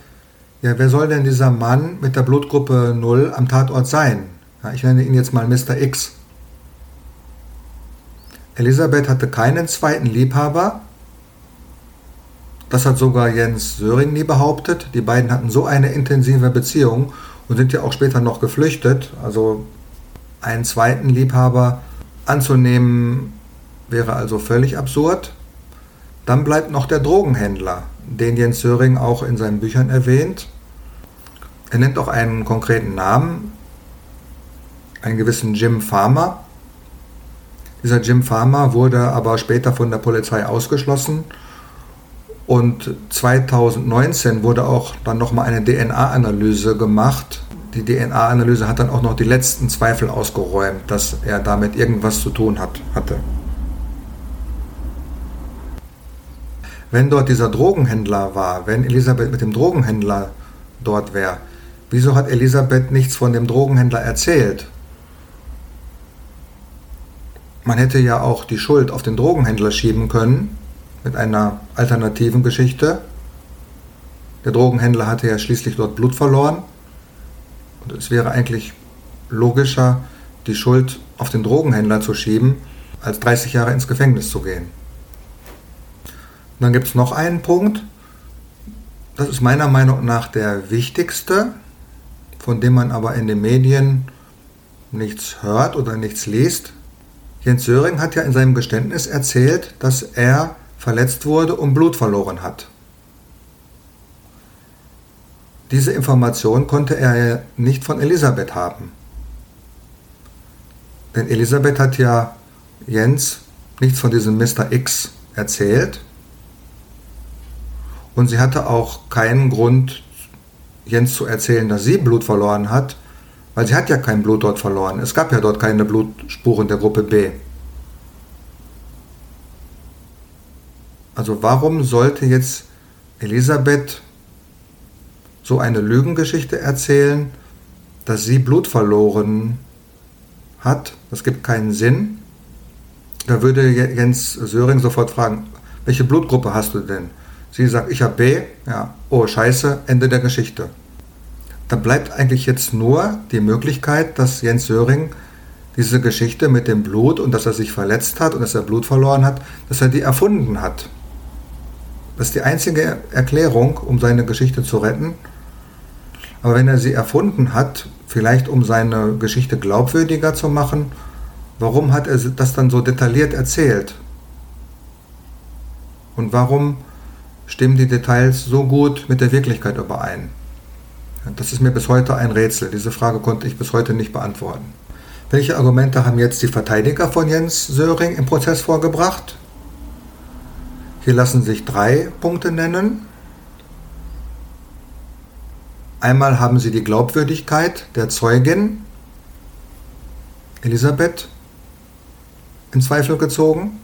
ja, wer soll denn dieser Mann mit der Blutgruppe 0 am Tatort sein? Ja, ich nenne ihn jetzt mal Mr. X. Elisabeth hatte keinen zweiten Liebhaber das hat sogar Jens Söring nie behauptet. Die beiden hatten so eine intensive Beziehung und sind ja auch später noch geflüchtet. Also einen zweiten Liebhaber anzunehmen wäre also völlig absurd. Dann bleibt noch der Drogenhändler, den Jens Söring auch in seinen Büchern erwähnt. Er nennt auch einen konkreten Namen, einen gewissen Jim Farmer. Dieser Jim Farmer wurde aber später von der Polizei ausgeschlossen und 2019 wurde auch dann nochmal eine DNA-Analyse gemacht. Die DNA-Analyse hat dann auch noch die letzten Zweifel ausgeräumt, dass er damit irgendwas zu tun hat, hatte. Wenn dort dieser Drogenhändler war, wenn Elisabeth mit dem Drogenhändler dort wäre, wieso hat Elisabeth nichts von dem Drogenhändler erzählt? Man hätte ja auch die Schuld auf den Drogenhändler schieben können mit einer alternativen Geschichte. Der Drogenhändler hatte ja schließlich dort Blut verloren. Und es wäre eigentlich logischer, die Schuld auf den Drogenhändler zu schieben, als 30 Jahre ins Gefängnis zu gehen. Und dann gibt es noch einen Punkt, das ist meiner Meinung nach der wichtigste, von dem man aber in den Medien nichts hört oder nichts liest. Jens Söring hat ja in seinem Geständnis erzählt, dass er verletzt wurde und Blut verloren hat. Diese Information konnte er nicht von Elisabeth haben. Denn Elisabeth hat ja Jens nichts von diesem Mr. X erzählt. Und sie hatte auch keinen Grund, Jens zu erzählen, dass sie Blut verloren hat, weil sie hat ja kein Blut dort verloren. Es gab ja dort keine Blutspuren der Gruppe B. Also warum sollte jetzt Elisabeth so eine Lügengeschichte erzählen, dass sie Blut verloren hat? Das gibt keinen Sinn. Da würde Jens Söring sofort fragen, welche Blutgruppe hast du denn? Sie sagt, ich habe B. Ja, oh scheiße, Ende der Geschichte. Da bleibt eigentlich jetzt nur die Möglichkeit, dass Jens Söring diese Geschichte mit dem Blut und dass er sich verletzt hat und dass er Blut verloren hat, dass er die erfunden hat. Das ist die einzige Erklärung, um seine Geschichte zu retten. Aber wenn er sie erfunden hat, vielleicht um seine Geschichte glaubwürdiger zu machen, warum hat er das dann so detailliert erzählt? Und warum stimmen die Details so gut mit der Wirklichkeit überein? Das ist mir bis heute ein Rätsel. Diese Frage konnte ich bis heute nicht beantworten. Welche Argumente haben jetzt die Verteidiger von Jens Söring im Prozess vorgebracht? Hier lassen sich drei Punkte nennen. Einmal haben sie die Glaubwürdigkeit der Zeugin Elisabeth in Zweifel gezogen.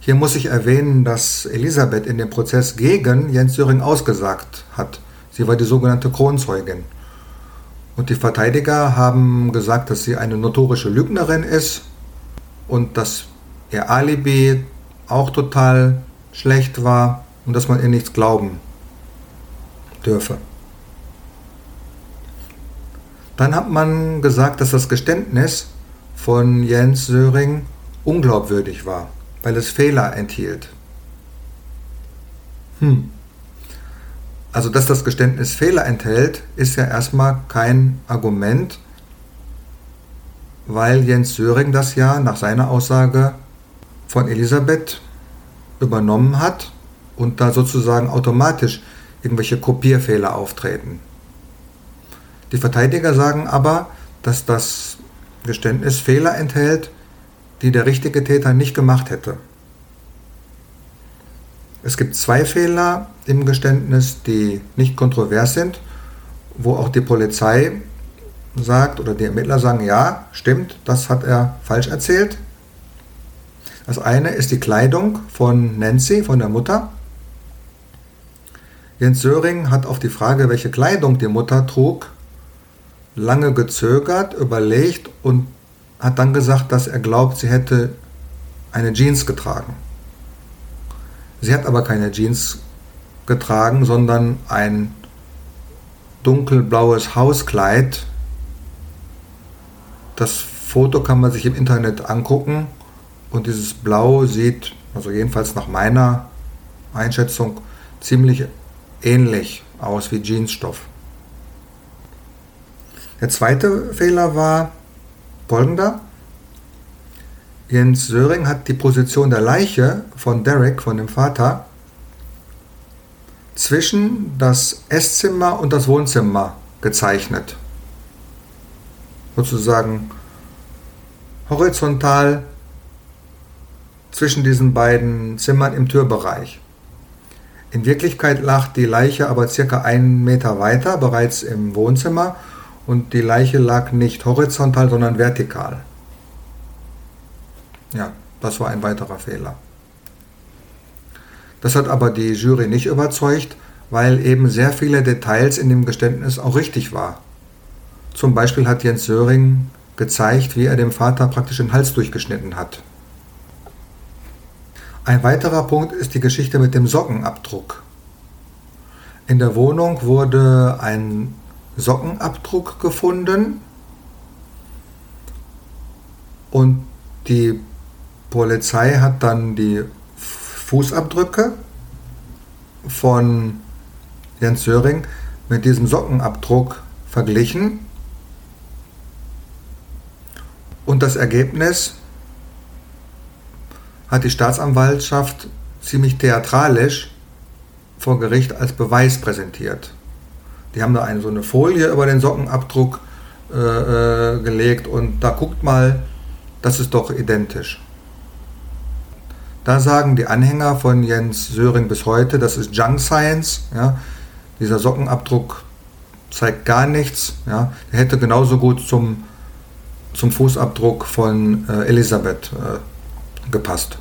Hier muss ich erwähnen, dass Elisabeth in dem Prozess gegen Jens Söring ausgesagt hat. Sie war die sogenannte Kronzeugin. Und die Verteidiger haben gesagt, dass sie eine notorische Lügnerin ist und dass ihr Alibi auch total schlecht war und dass man ihr nichts glauben dürfe. Dann hat man gesagt, dass das Geständnis von Jens Söring unglaubwürdig war, weil es Fehler enthielt. Hm. Also, dass das Geständnis Fehler enthält, ist ja erstmal kein Argument, weil Jens Söring das ja nach seiner Aussage von Elisabeth übernommen hat und da sozusagen automatisch irgendwelche Kopierfehler auftreten. Die Verteidiger sagen aber, dass das Geständnis Fehler enthält, die der richtige Täter nicht gemacht hätte. Es gibt zwei Fehler im Geständnis, die nicht kontrovers sind, wo auch die Polizei sagt oder die Ermittler sagen, ja, stimmt, das hat er falsch erzählt. Das eine ist die Kleidung von Nancy, von der Mutter. Jens Söring hat auf die Frage, welche Kleidung die Mutter trug, lange gezögert, überlegt und hat dann gesagt, dass er glaubt, sie hätte eine Jeans getragen. Sie hat aber keine Jeans getragen, sondern ein dunkelblaues Hauskleid. Das Foto kann man sich im Internet angucken und dieses Blau sieht, also jedenfalls nach meiner Einschätzung, ziemlich ähnlich aus wie Jeansstoff. Der zweite Fehler war folgender. Jens Söring hat die Position der Leiche von Derek, von dem Vater, zwischen das Esszimmer und das Wohnzimmer gezeichnet. Sozusagen horizontal zwischen diesen beiden Zimmern im Türbereich. In Wirklichkeit lag die Leiche aber circa einen Meter weiter, bereits im Wohnzimmer, und die Leiche lag nicht horizontal, sondern vertikal. Ja, das war ein weiterer Fehler. Das hat aber die Jury nicht überzeugt, weil eben sehr viele Details in dem Geständnis auch richtig war. Zum Beispiel hat Jens Söring gezeigt, wie er dem Vater praktisch den Hals durchgeschnitten hat. Ein weiterer Punkt ist die Geschichte mit dem Sockenabdruck. In der Wohnung wurde ein Sockenabdruck gefunden und die Polizei hat dann die Fußabdrücke von Jens Söring mit diesem Sockenabdruck verglichen. Und das Ergebnis hat die Staatsanwaltschaft ziemlich theatralisch vor Gericht als Beweis präsentiert. Die haben da eine, so eine Folie über den Sockenabdruck äh, äh gelegt und da guckt mal, das ist doch identisch. Da sagen die Anhänger von Jens Söring bis heute, das ist Junk Science. Ja. Dieser Sockenabdruck zeigt gar nichts. Ja. Der hätte genauso gut zum, zum Fußabdruck von äh, Elisabeth äh, gepasst.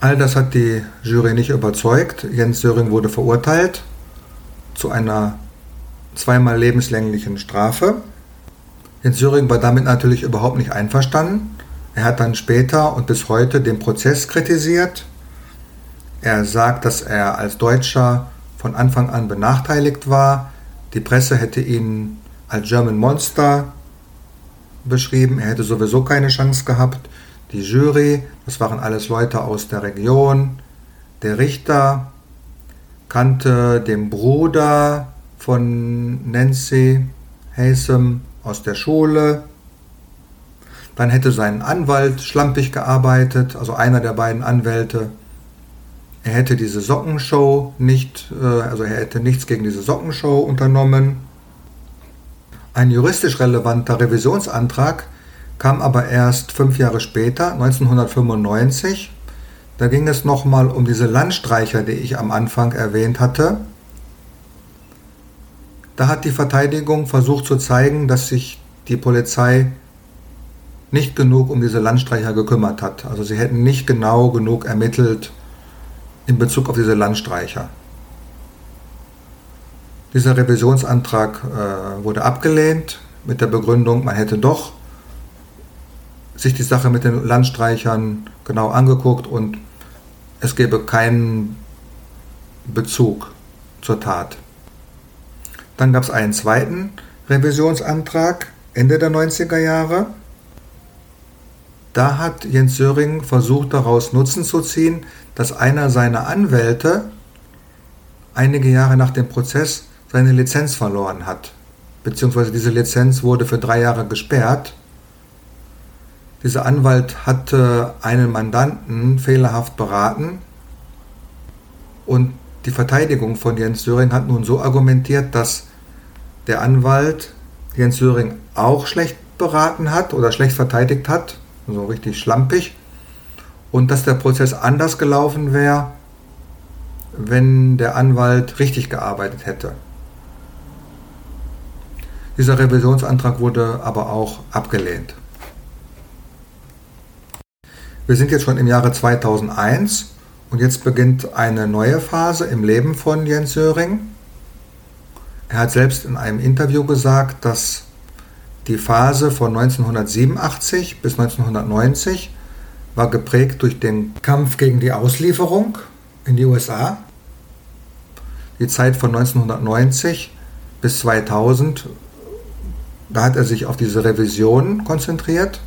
All das hat die Jury nicht überzeugt. Jens Söring wurde verurteilt zu einer zweimal lebenslänglichen Strafe. Jens Söring war damit natürlich überhaupt nicht einverstanden. Er hat dann später und bis heute den Prozess kritisiert. Er sagt, dass er als Deutscher von Anfang an benachteiligt war. Die Presse hätte ihn als German Monster beschrieben. Er hätte sowieso keine Chance gehabt. Die Jury, das waren alles Leute aus der Region. Der Richter kannte den Bruder von Nancy Haysom aus der Schule. Dann hätte sein Anwalt schlampig gearbeitet, also einer der beiden Anwälte. Er hätte diese Sockenshow nicht, äh, also er hätte nichts gegen diese Sockenshow unternommen. Ein juristisch relevanter Revisionsantrag kam aber erst fünf Jahre später, 1995. Da ging es nochmal um diese Landstreicher, die ich am Anfang erwähnt hatte. Da hat die Verteidigung versucht zu zeigen, dass sich die Polizei nicht genug um diese Landstreicher gekümmert hat. Also sie hätten nicht genau genug ermittelt in Bezug auf diese Landstreicher. Dieser Revisionsantrag äh, wurde abgelehnt mit der Begründung, man hätte doch sich die Sache mit den Landstreichern genau angeguckt und es gäbe keinen Bezug zur Tat. Dann gab es einen zweiten Revisionsantrag Ende der 90er Jahre. Da hat Jens Söring versucht, daraus Nutzen zu ziehen, dass einer seiner Anwälte einige Jahre nach dem Prozess seine Lizenz verloren hat. Beziehungsweise diese Lizenz wurde für drei Jahre gesperrt. Dieser Anwalt hatte einen Mandanten fehlerhaft beraten und die Verteidigung von Jens Söring hat nun so argumentiert, dass der Anwalt Jens Söring auch schlecht beraten hat oder schlecht verteidigt hat so richtig schlampig. Und dass der Prozess anders gelaufen wäre, wenn der Anwalt richtig gearbeitet hätte. Dieser Revisionsantrag wurde aber auch abgelehnt. Wir sind jetzt schon im Jahre 2001 und jetzt beginnt eine neue Phase im Leben von Jens Söring. Er hat selbst in einem Interview gesagt, dass die Phase von 1987 bis 1990 war geprägt durch den Kampf gegen die Auslieferung in die USA. Die Zeit von 1990 bis 2000, da hat er sich auf diese Revision konzentriert.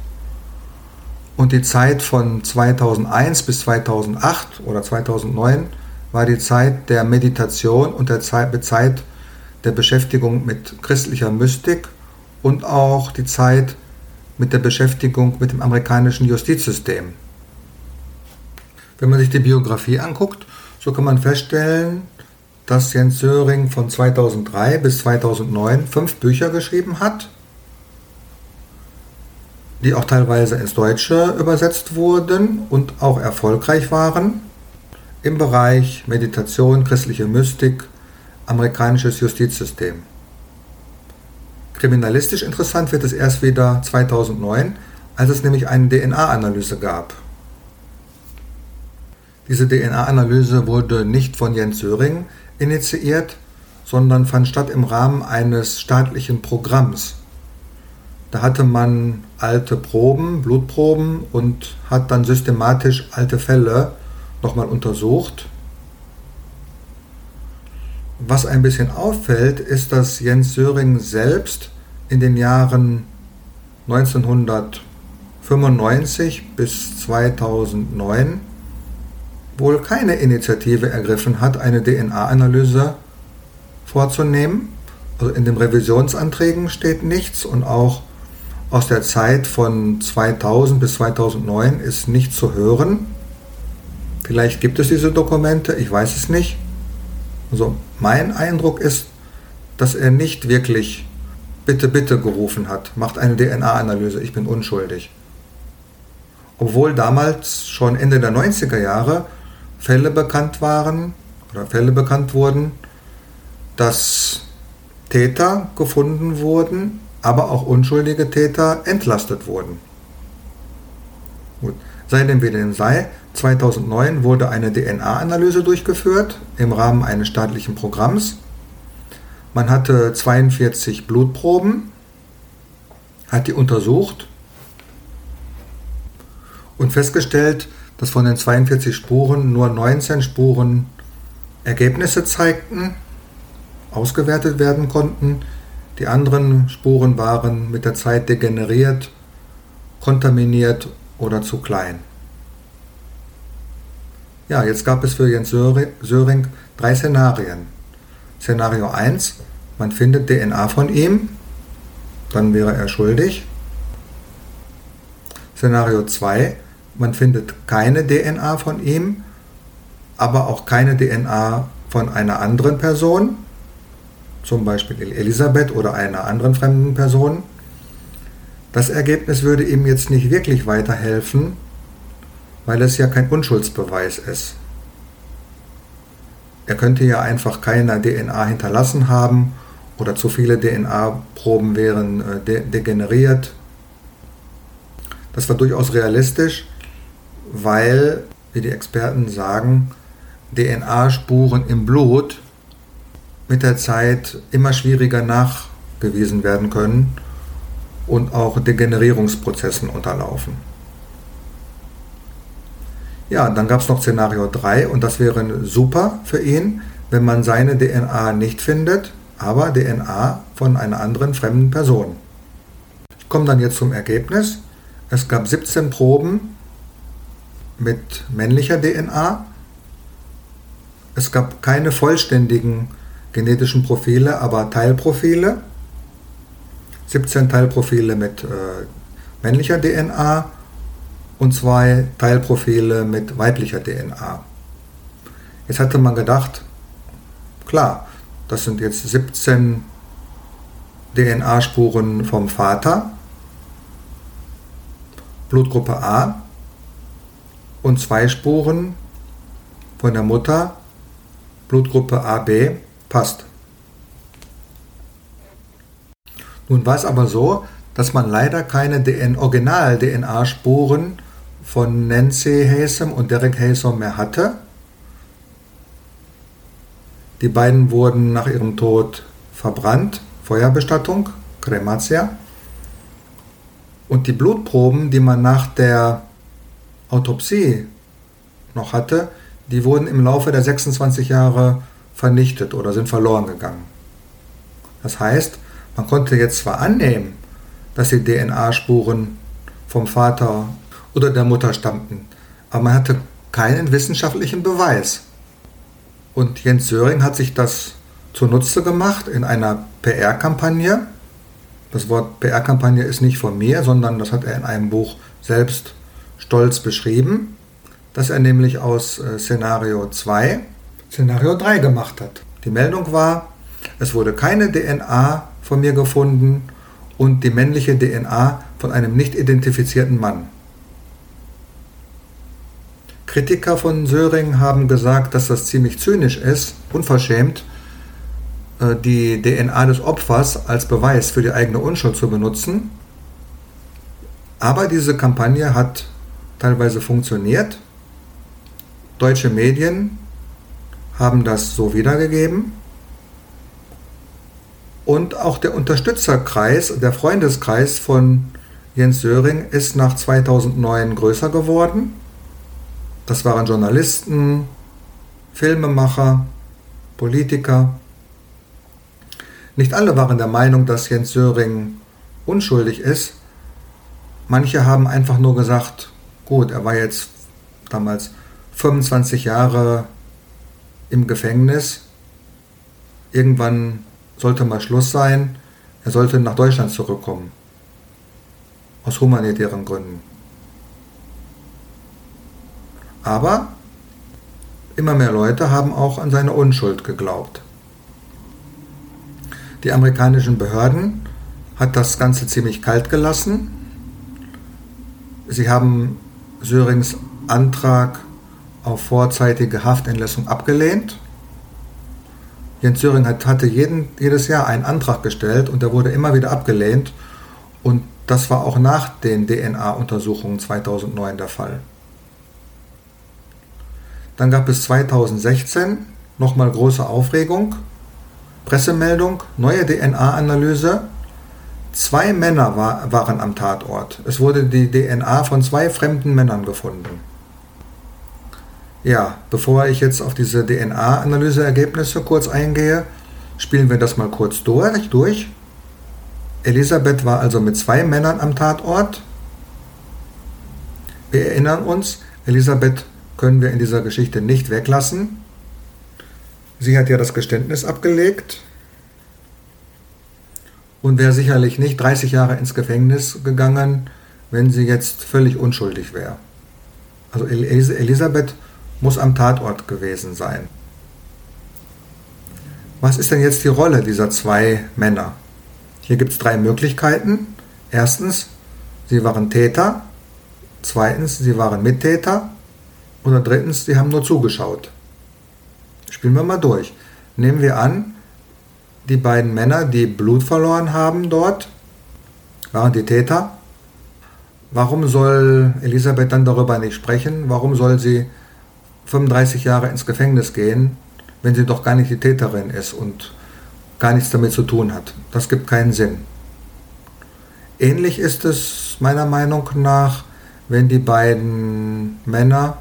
Und die Zeit von 2001 bis 2008 oder 2009 war die Zeit der Meditation und der Zeit der Beschäftigung mit christlicher Mystik und auch die Zeit mit der Beschäftigung mit dem amerikanischen Justizsystem. Wenn man sich die Biografie anguckt, so kann man feststellen, dass Jens Söring von 2003 bis 2009 fünf Bücher geschrieben hat, die auch teilweise ins Deutsche übersetzt wurden und auch erfolgreich waren im Bereich Meditation, christliche Mystik, amerikanisches Justizsystem. Kriminalistisch interessant wird es erst wieder 2009, als es nämlich eine DNA-Analyse gab. Diese DNA-Analyse wurde nicht von Jens Söring initiiert, sondern fand statt im Rahmen eines staatlichen Programms. Da hatte man alte Proben, Blutproben und hat dann systematisch alte Fälle nochmal untersucht. Was ein bisschen auffällt, ist, dass Jens Söring selbst in den Jahren 1995 bis 2009 wohl keine Initiative ergriffen hat, eine DNA-Analyse vorzunehmen. Also in den Revisionsanträgen steht nichts und auch aus der Zeit von 2000 bis 2009 ist nichts zu hören. Vielleicht gibt es diese Dokumente, ich weiß es nicht. Also mein Eindruck ist, dass er nicht wirklich bitte, bitte gerufen hat, macht eine DNA-Analyse, ich bin unschuldig. Obwohl damals schon Ende der 90er Jahre Fälle bekannt waren oder Fälle bekannt wurden, dass Täter gefunden wurden, aber auch unschuldige Täter entlastet wurden. Gut. Sei dem wie dem sei, 2009 wurde eine DNA-Analyse durchgeführt im Rahmen eines staatlichen Programms man hatte 42 Blutproben, hat die untersucht und festgestellt, dass von den 42 Spuren nur 19 Spuren Ergebnisse zeigten, ausgewertet werden konnten. Die anderen Spuren waren mit der Zeit degeneriert, kontaminiert oder zu klein. Ja, jetzt gab es für Jens Söring drei Szenarien. Szenario 1, man findet DNA von ihm, dann wäre er schuldig. Szenario 2, man findet keine DNA von ihm, aber auch keine DNA von einer anderen Person, zum Beispiel Elisabeth oder einer anderen fremden Person. Das Ergebnis würde ihm jetzt nicht wirklich weiterhelfen weil es ja kein Unschuldsbeweis ist. Er könnte ja einfach keine DNA hinterlassen haben oder zu viele DNA-Proben wären äh, de degeneriert. Das war durchaus realistisch, weil, wie die Experten sagen, DNA-Spuren im Blut mit der Zeit immer schwieriger nachgewiesen werden können und auch Degenerierungsprozessen unterlaufen. Ja, dann gab es noch Szenario 3 und das wäre super für ihn, wenn man seine DNA nicht findet, aber DNA von einer anderen fremden Person. Ich komme dann jetzt zum Ergebnis. Es gab 17 Proben mit männlicher DNA. Es gab keine vollständigen genetischen Profile, aber Teilprofile. 17 Teilprofile mit äh, männlicher DNA und zwei Teilprofile mit weiblicher DNA. Jetzt hatte man gedacht, klar, das sind jetzt 17 DNA-Spuren vom Vater, Blutgruppe A und zwei Spuren von der Mutter, Blutgruppe AB, passt. Nun war es aber so, dass man leider keine Original-DNA-Spuren von Nancy Haysom und Derek Haysom mehr hatte. Die beiden wurden nach ihrem Tod verbrannt, Feuerbestattung, Crematia. Und die Blutproben, die man nach der Autopsie noch hatte, die wurden im Laufe der 26 Jahre vernichtet oder sind verloren gegangen. Das heißt, man konnte jetzt zwar annehmen, dass die DNA-Spuren vom Vater oder der Mutter stammten, aber man hatte keinen wissenschaftlichen Beweis. Und Jens Söring hat sich das zunutze gemacht in einer PR-Kampagne. Das Wort PR-Kampagne ist nicht von mir, sondern das hat er in einem Buch selbst stolz beschrieben, dass er nämlich aus äh, Szenario 2 Szenario 3 gemacht hat. Die Meldung war, es wurde keine DNA von mir gefunden und die männliche DNA von einem nicht identifizierten Mann. Kritiker von Söring haben gesagt, dass das ziemlich zynisch ist, unverschämt, äh, die DNA des Opfers als Beweis für die eigene Unschuld zu benutzen. Aber diese Kampagne hat teilweise funktioniert. Deutsche Medien haben das so wiedergegeben. Und auch der Unterstützerkreis, der Freundeskreis von Jens Söring ist nach 2009 größer geworden. Das waren Journalisten, Filmemacher, Politiker. Nicht alle waren der Meinung, dass Jens Söring unschuldig ist. Manche haben einfach nur gesagt, gut, er war jetzt damals 25 Jahre im Gefängnis. Irgendwann sollte mal Schluss sein. Er sollte nach Deutschland zurückkommen. Aus humanitären Gründen. Aber immer mehr Leute haben auch an seine Unschuld geglaubt. Die amerikanischen Behörden hat das Ganze ziemlich kalt gelassen. Sie haben Sörings Antrag auf vorzeitige Haftentlassung abgelehnt. Jens Söring hat, hatte jeden, jedes Jahr einen Antrag gestellt und der wurde immer wieder abgelehnt. Und das war auch nach den DNA-Untersuchungen 2009 der Fall. Dann gab es 2016 nochmal große Aufregung. Pressemeldung, neue DNA-Analyse. Zwei Männer war, waren am Tatort. Es wurde die DNA von zwei fremden Männern gefunden. Ja, bevor ich jetzt auf diese DNA-Analyseergebnisse kurz eingehe, spielen wir das mal kurz durch, durch. Elisabeth war also mit zwei Männern am Tatort. Wir erinnern uns, Elisabeth können wir in dieser Geschichte nicht weglassen. Sie hat ja das Geständnis abgelegt und wäre sicherlich nicht 30 Jahre ins Gefängnis gegangen, wenn sie jetzt völlig unschuldig wäre. Also Elisabeth muss am Tatort gewesen sein. Was ist denn jetzt die Rolle dieser zwei Männer? Hier gibt es drei Möglichkeiten. Erstens, sie waren Täter. Zweitens, sie waren Mittäter. Oder drittens, sie haben nur zugeschaut. Spielen wir mal durch. Nehmen wir an, die beiden Männer, die Blut verloren haben dort, waren die Täter. Warum soll Elisabeth dann darüber nicht sprechen? Warum soll sie 35 Jahre ins Gefängnis gehen, wenn sie doch gar nicht die Täterin ist und gar nichts damit zu tun hat? Das gibt keinen Sinn. Ähnlich ist es meiner Meinung nach, wenn die beiden Männer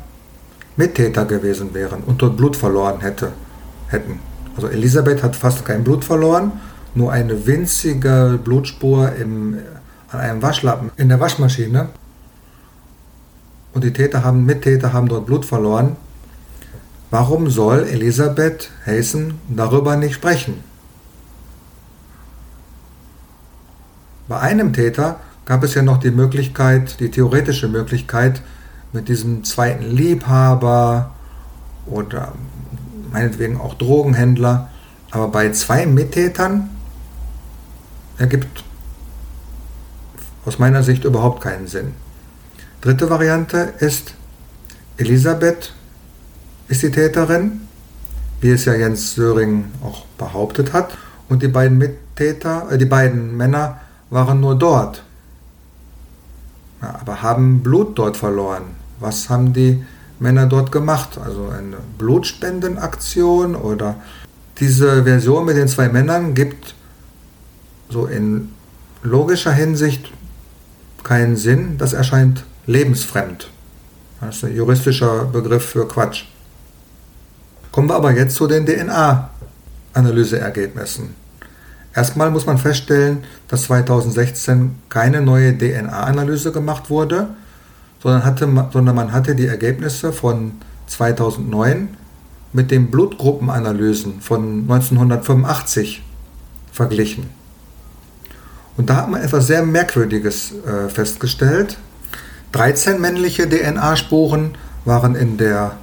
Mittäter gewesen wären und dort Blut verloren hätte, hätten. Also Elisabeth hat fast kein Blut verloren, nur eine winzige Blutspur im, an einem Waschlappen in der Waschmaschine. Und die Täter haben, Mittäter haben dort Blut verloren. Warum soll Elisabeth Hazen darüber nicht sprechen? Bei einem Täter gab es ja noch die Möglichkeit, die theoretische Möglichkeit, mit diesem zweiten Liebhaber oder meinetwegen auch Drogenhändler. Aber bei zwei Mittätern ergibt aus meiner Sicht überhaupt keinen Sinn. Dritte Variante ist, Elisabeth ist die Täterin, wie es ja Jens Söring auch behauptet hat, und die beiden Mittäter, äh, die beiden Männer waren nur dort, ja, aber haben Blut dort verloren. Was haben die Männer dort gemacht? Also eine Blutspendenaktion oder diese Version mit den zwei Männern gibt so in logischer Hinsicht keinen Sinn. Das erscheint lebensfremd. Das ist ein juristischer Begriff für Quatsch. Kommen wir aber jetzt zu den DNA-Analyseergebnissen. Erstmal muss man feststellen, dass 2016 keine neue DNA-Analyse gemacht wurde, sondern, hatte, sondern man hatte die Ergebnisse von 2009 mit den Blutgruppenanalysen von 1985 verglichen. Und da hat man etwas sehr Merkwürdiges äh, festgestellt. 13 männliche DNA-Spuren waren in der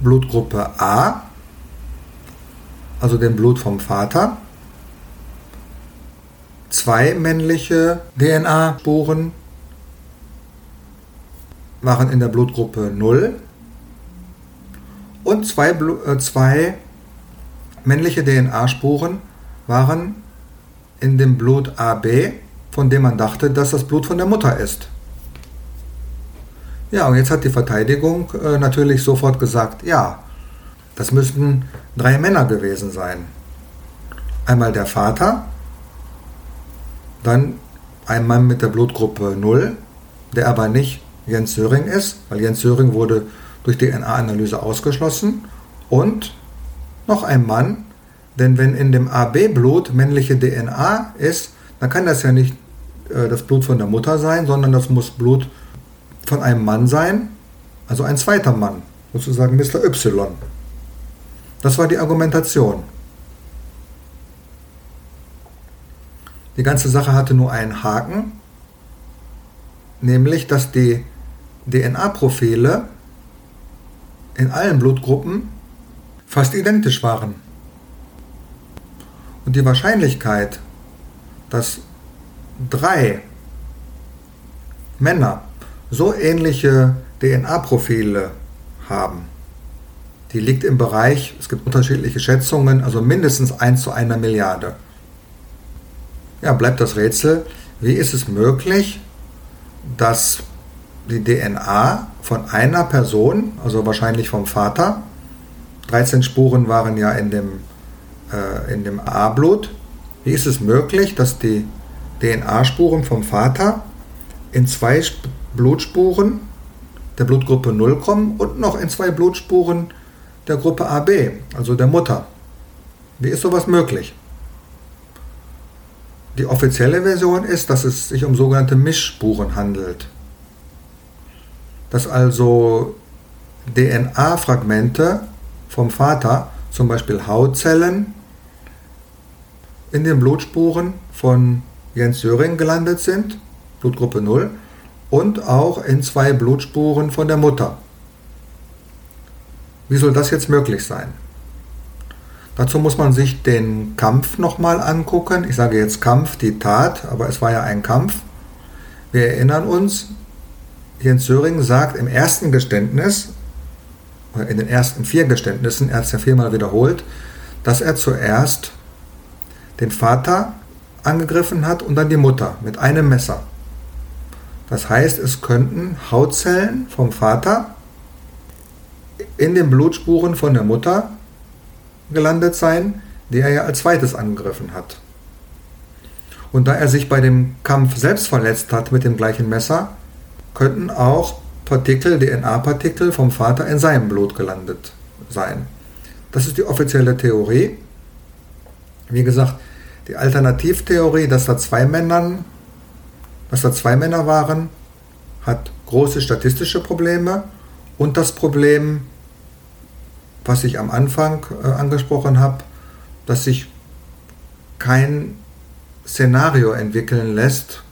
Blutgruppe A, also dem Blut vom Vater. Zwei männliche DNA-Spuren waren in der Blutgruppe 0 und zwei, äh, zwei männliche DNA-Spuren waren in dem Blut AB, von dem man dachte, dass das Blut von der Mutter ist. Ja, und jetzt hat die Verteidigung äh, natürlich sofort gesagt, ja, das müssten drei Männer gewesen sein. Einmal der Vater, dann ein Mann mit der Blutgruppe 0, der aber nicht Jens Söring ist, weil Jens Söring wurde durch DNA-Analyse ausgeschlossen. Und noch ein Mann, denn wenn in dem AB-Blut männliche DNA ist, dann kann das ja nicht äh, das Blut von der Mutter sein, sondern das muss Blut von einem Mann sein, also ein zweiter Mann, sozusagen Mr. Y. Das war die Argumentation. Die ganze Sache hatte nur einen Haken, nämlich dass die DNA-Profile in allen Blutgruppen fast identisch waren. Und die Wahrscheinlichkeit, dass drei Männer so ähnliche DNA-Profile haben, die liegt im Bereich, es gibt unterschiedliche Schätzungen, also mindestens 1 zu einer Milliarde. Ja, bleibt das Rätsel, wie ist es möglich, dass die DNA von einer Person, also wahrscheinlich vom Vater, 13 Spuren waren ja in dem, äh, dem A-Blut, wie ist es möglich, dass die DNA-Spuren vom Vater in zwei Blutspuren der Blutgruppe 0 kommen und noch in zwei Blutspuren der Gruppe AB, also der Mutter. Wie ist sowas möglich? Die offizielle Version ist, dass es sich um sogenannte Mischspuren handelt dass also DNA-Fragmente vom Vater, zum Beispiel Hautzellen, in den Blutspuren von Jens Söring gelandet sind, Blutgruppe 0, und auch in zwei Blutspuren von der Mutter. Wie soll das jetzt möglich sein? Dazu muss man sich den Kampf nochmal angucken. Ich sage jetzt Kampf, die Tat, aber es war ja ein Kampf. Wir erinnern uns, Jens Söring sagt im ersten Geständnis in den ersten vier Geständnissen, er hat es ja viermal wiederholt, dass er zuerst den Vater angegriffen hat und dann die Mutter mit einem Messer. Das heißt, es könnten Hautzellen vom Vater in den Blutspuren von der Mutter gelandet sein, die er ja als zweites angegriffen hat. Und da er sich bei dem Kampf selbst verletzt hat mit dem gleichen Messer, könnten auch Partikel, DNA-Partikel vom Vater in seinem Blut gelandet sein. Das ist die offizielle Theorie. Wie gesagt, die Alternativtheorie, dass da zwei Männern, dass da zwei Männer waren, hat große statistische Probleme und das Problem, was ich am Anfang äh, angesprochen habe, dass sich kein Szenario entwickeln lässt,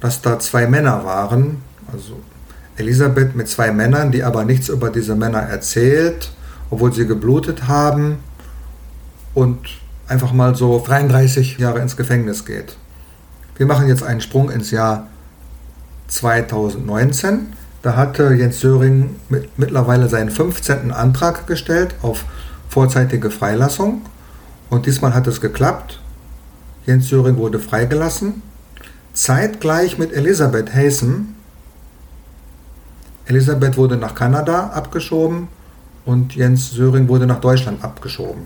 dass da zwei Männer waren, also Elisabeth mit zwei Männern, die aber nichts über diese Männer erzählt, obwohl sie geblutet haben und einfach mal so 33 Jahre ins Gefängnis geht. Wir machen jetzt einen Sprung ins Jahr 2019. Da hatte Jens Söring mit, mittlerweile seinen 15. Antrag gestellt auf vorzeitige Freilassung. Und diesmal hat es geklappt. Jens Söring wurde freigelassen. Zeitgleich mit Elisabeth Haysom. Elisabeth wurde nach Kanada abgeschoben und Jens Söring wurde nach Deutschland abgeschoben.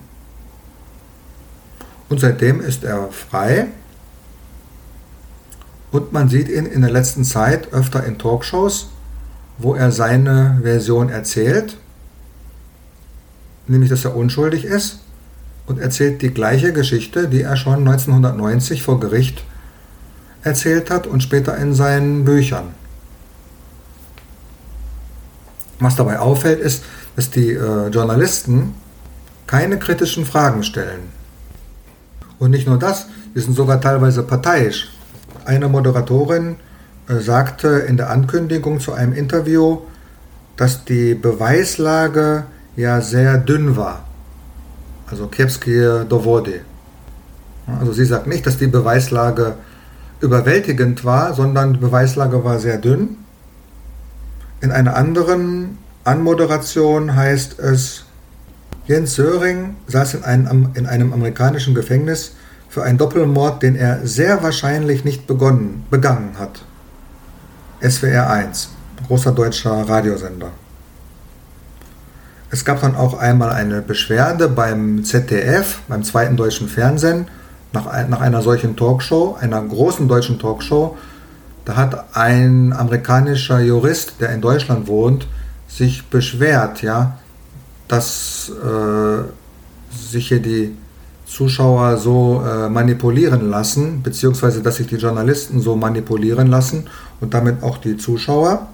Und seitdem ist er frei. Und man sieht ihn in der letzten Zeit öfter in Talkshows, wo er seine Version erzählt, nämlich dass er unschuldig ist und erzählt die gleiche Geschichte, die er schon 1990 vor Gericht erzählt hat und später in seinen Büchern. Was dabei auffällt, ist, dass die äh, Journalisten keine kritischen Fragen stellen. Und nicht nur das, die sind sogar teilweise parteiisch. Eine Moderatorin äh, sagte in der Ankündigung zu einem Interview, dass die Beweislage ja sehr dünn war. Also kiepskie dowody. Also sie sagt nicht, dass die Beweislage überwältigend war, sondern die Beweislage war sehr dünn. In einer anderen Anmoderation heißt es, Jens Söring saß in einem, in einem amerikanischen Gefängnis für einen Doppelmord, den er sehr wahrscheinlich nicht begonnen, begangen hat. SWR 1, großer deutscher Radiosender. Es gab dann auch einmal eine Beschwerde beim ZDF, beim zweiten deutschen Fernsehen, nach, nach einer solchen Talkshow, einer großen deutschen Talkshow. Da hat ein amerikanischer Jurist, der in Deutschland wohnt, sich beschwert, ja, dass äh, sich hier die Zuschauer so äh, manipulieren lassen, beziehungsweise dass sich die Journalisten so manipulieren lassen und damit auch die Zuschauer.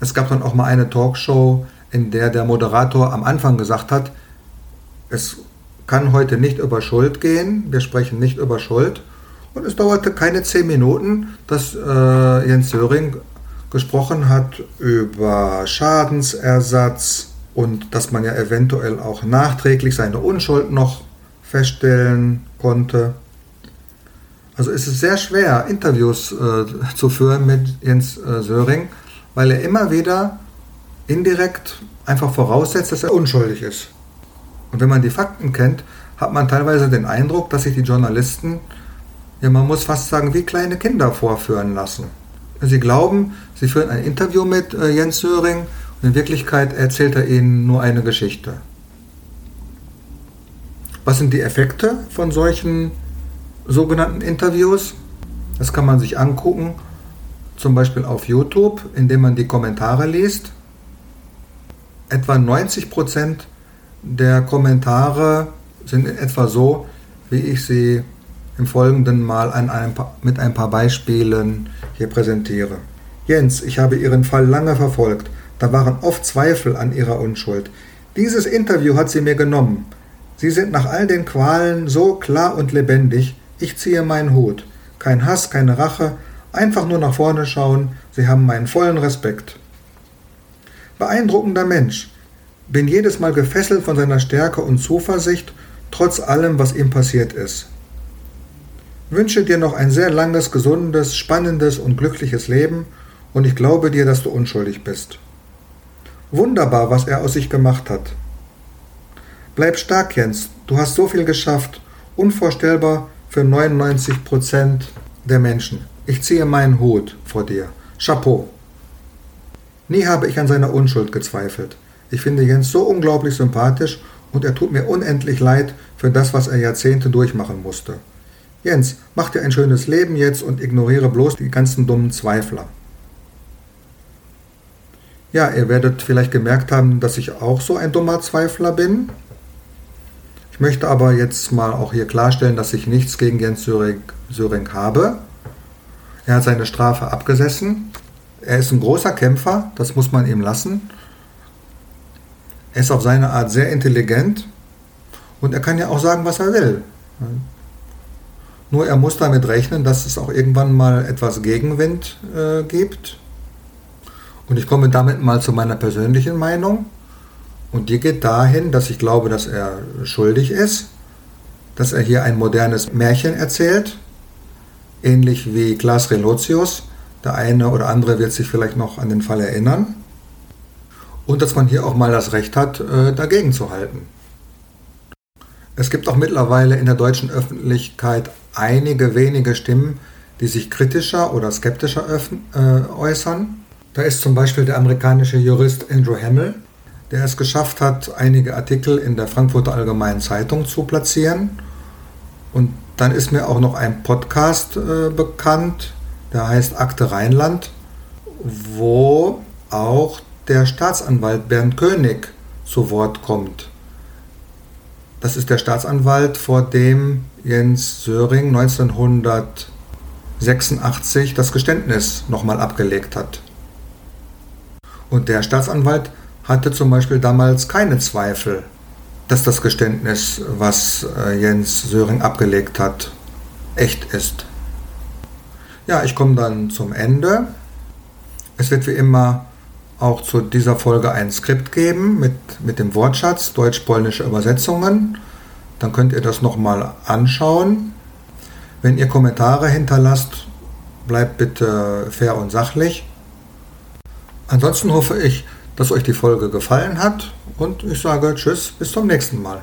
Es gab dann auch mal eine Talkshow, in der der Moderator am Anfang gesagt hat, es kann heute nicht über Schuld gehen, wir sprechen nicht über Schuld. Und es dauerte keine zehn Minuten, dass äh, Jens Söring gesprochen hat über Schadensersatz, und dass man ja eventuell auch nachträglich seine Unschuld noch feststellen konnte. Also es ist sehr schwer, Interviews äh, zu führen mit Jens äh, Söring, weil er immer wieder indirekt einfach voraussetzt, dass er unschuldig ist. Und wenn man die Fakten kennt, hat man teilweise den Eindruck, dass sich die Journalisten, ja man muss fast sagen, wie kleine Kinder vorführen lassen. Sie glauben, sie führen ein Interview mit äh, Jens Söring in Wirklichkeit erzählt er ihnen nur eine Geschichte. Was sind die Effekte von solchen sogenannten Interviews? Das kann man sich angucken, zum Beispiel auf YouTube, indem man die Kommentare liest. Etwa 90% der Kommentare sind in etwa so, wie ich sie im Folgenden mal ein paar, mit ein paar Beispielen hier präsentiere. Jens, ich habe Ihren Fall lange verfolgt. Da waren oft Zweifel an ihrer Unschuld. Dieses Interview hat sie mir genommen. Sie sind nach all den Qualen so klar und lebendig. Ich ziehe meinen Hut. Kein Hass, keine Rache, einfach nur nach vorne schauen. Sie haben meinen vollen Respekt. Beeindruckender Mensch. Bin jedes Mal gefesselt von seiner Stärke und Zuversicht, trotz allem, was ihm passiert ist. Wünsche dir noch ein sehr langes, gesundes, spannendes und glückliches Leben und ich glaube dir, dass du unschuldig bist. Wunderbar, was er aus sich gemacht hat. Bleib stark, Jens. Du hast so viel geschafft. Unvorstellbar für 99 Prozent der Menschen. Ich ziehe meinen Hut vor dir. Chapeau. Nie habe ich an seiner Unschuld gezweifelt. Ich finde Jens so unglaublich sympathisch und er tut mir unendlich leid für das, was er Jahrzehnte durchmachen musste. Jens, mach dir ein schönes Leben jetzt und ignoriere bloß die ganzen dummen Zweifler. Ja, ihr werdet vielleicht gemerkt haben, dass ich auch so ein dummer Zweifler bin. Ich möchte aber jetzt mal auch hier klarstellen, dass ich nichts gegen Jens Söring, Söring habe. Er hat seine Strafe abgesessen. Er ist ein großer Kämpfer, das muss man ihm lassen. Er ist auf seine Art sehr intelligent und er kann ja auch sagen, was er will. Nur er muss damit rechnen, dass es auch irgendwann mal etwas Gegenwind äh, gibt. Und ich komme damit mal zu meiner persönlichen Meinung. Und die geht dahin, dass ich glaube, dass er schuldig ist, dass er hier ein modernes Märchen erzählt, ähnlich wie Klaas Relotius. Der eine oder andere wird sich vielleicht noch an den Fall erinnern. Und dass man hier auch mal das Recht hat, äh, dagegen zu halten. Es gibt auch mittlerweile in der deutschen Öffentlichkeit einige wenige Stimmen, die sich kritischer oder skeptischer äh, äußern. Da ist zum Beispiel der amerikanische Jurist Andrew Hamill, der es geschafft hat, einige Artikel in der Frankfurter Allgemeinen Zeitung zu platzieren. Und dann ist mir auch noch ein Podcast äh, bekannt, der heißt Akte Rheinland, wo auch der Staatsanwalt Bernd König zu Wort kommt. Das ist der Staatsanwalt, vor dem Jens Söring 1986 das Geständnis nochmal abgelegt hat. Und der Staatsanwalt hatte zum Beispiel damals keine Zweifel, dass das Geständnis, was äh, Jens Söring abgelegt hat, echt ist. Ja, ich komme dann zum Ende. Es wird wie immer auch zu dieser Folge ein Skript geben mit, mit dem Wortschatz deutsch-polnische Übersetzungen. Dann könnt ihr das nochmal anschauen. Wenn ihr Kommentare hinterlasst, bleibt bitte fair und sachlich. Ansonsten hoffe ich, dass euch die Folge gefallen hat und ich sage Tschüss, bis zum nächsten Mal.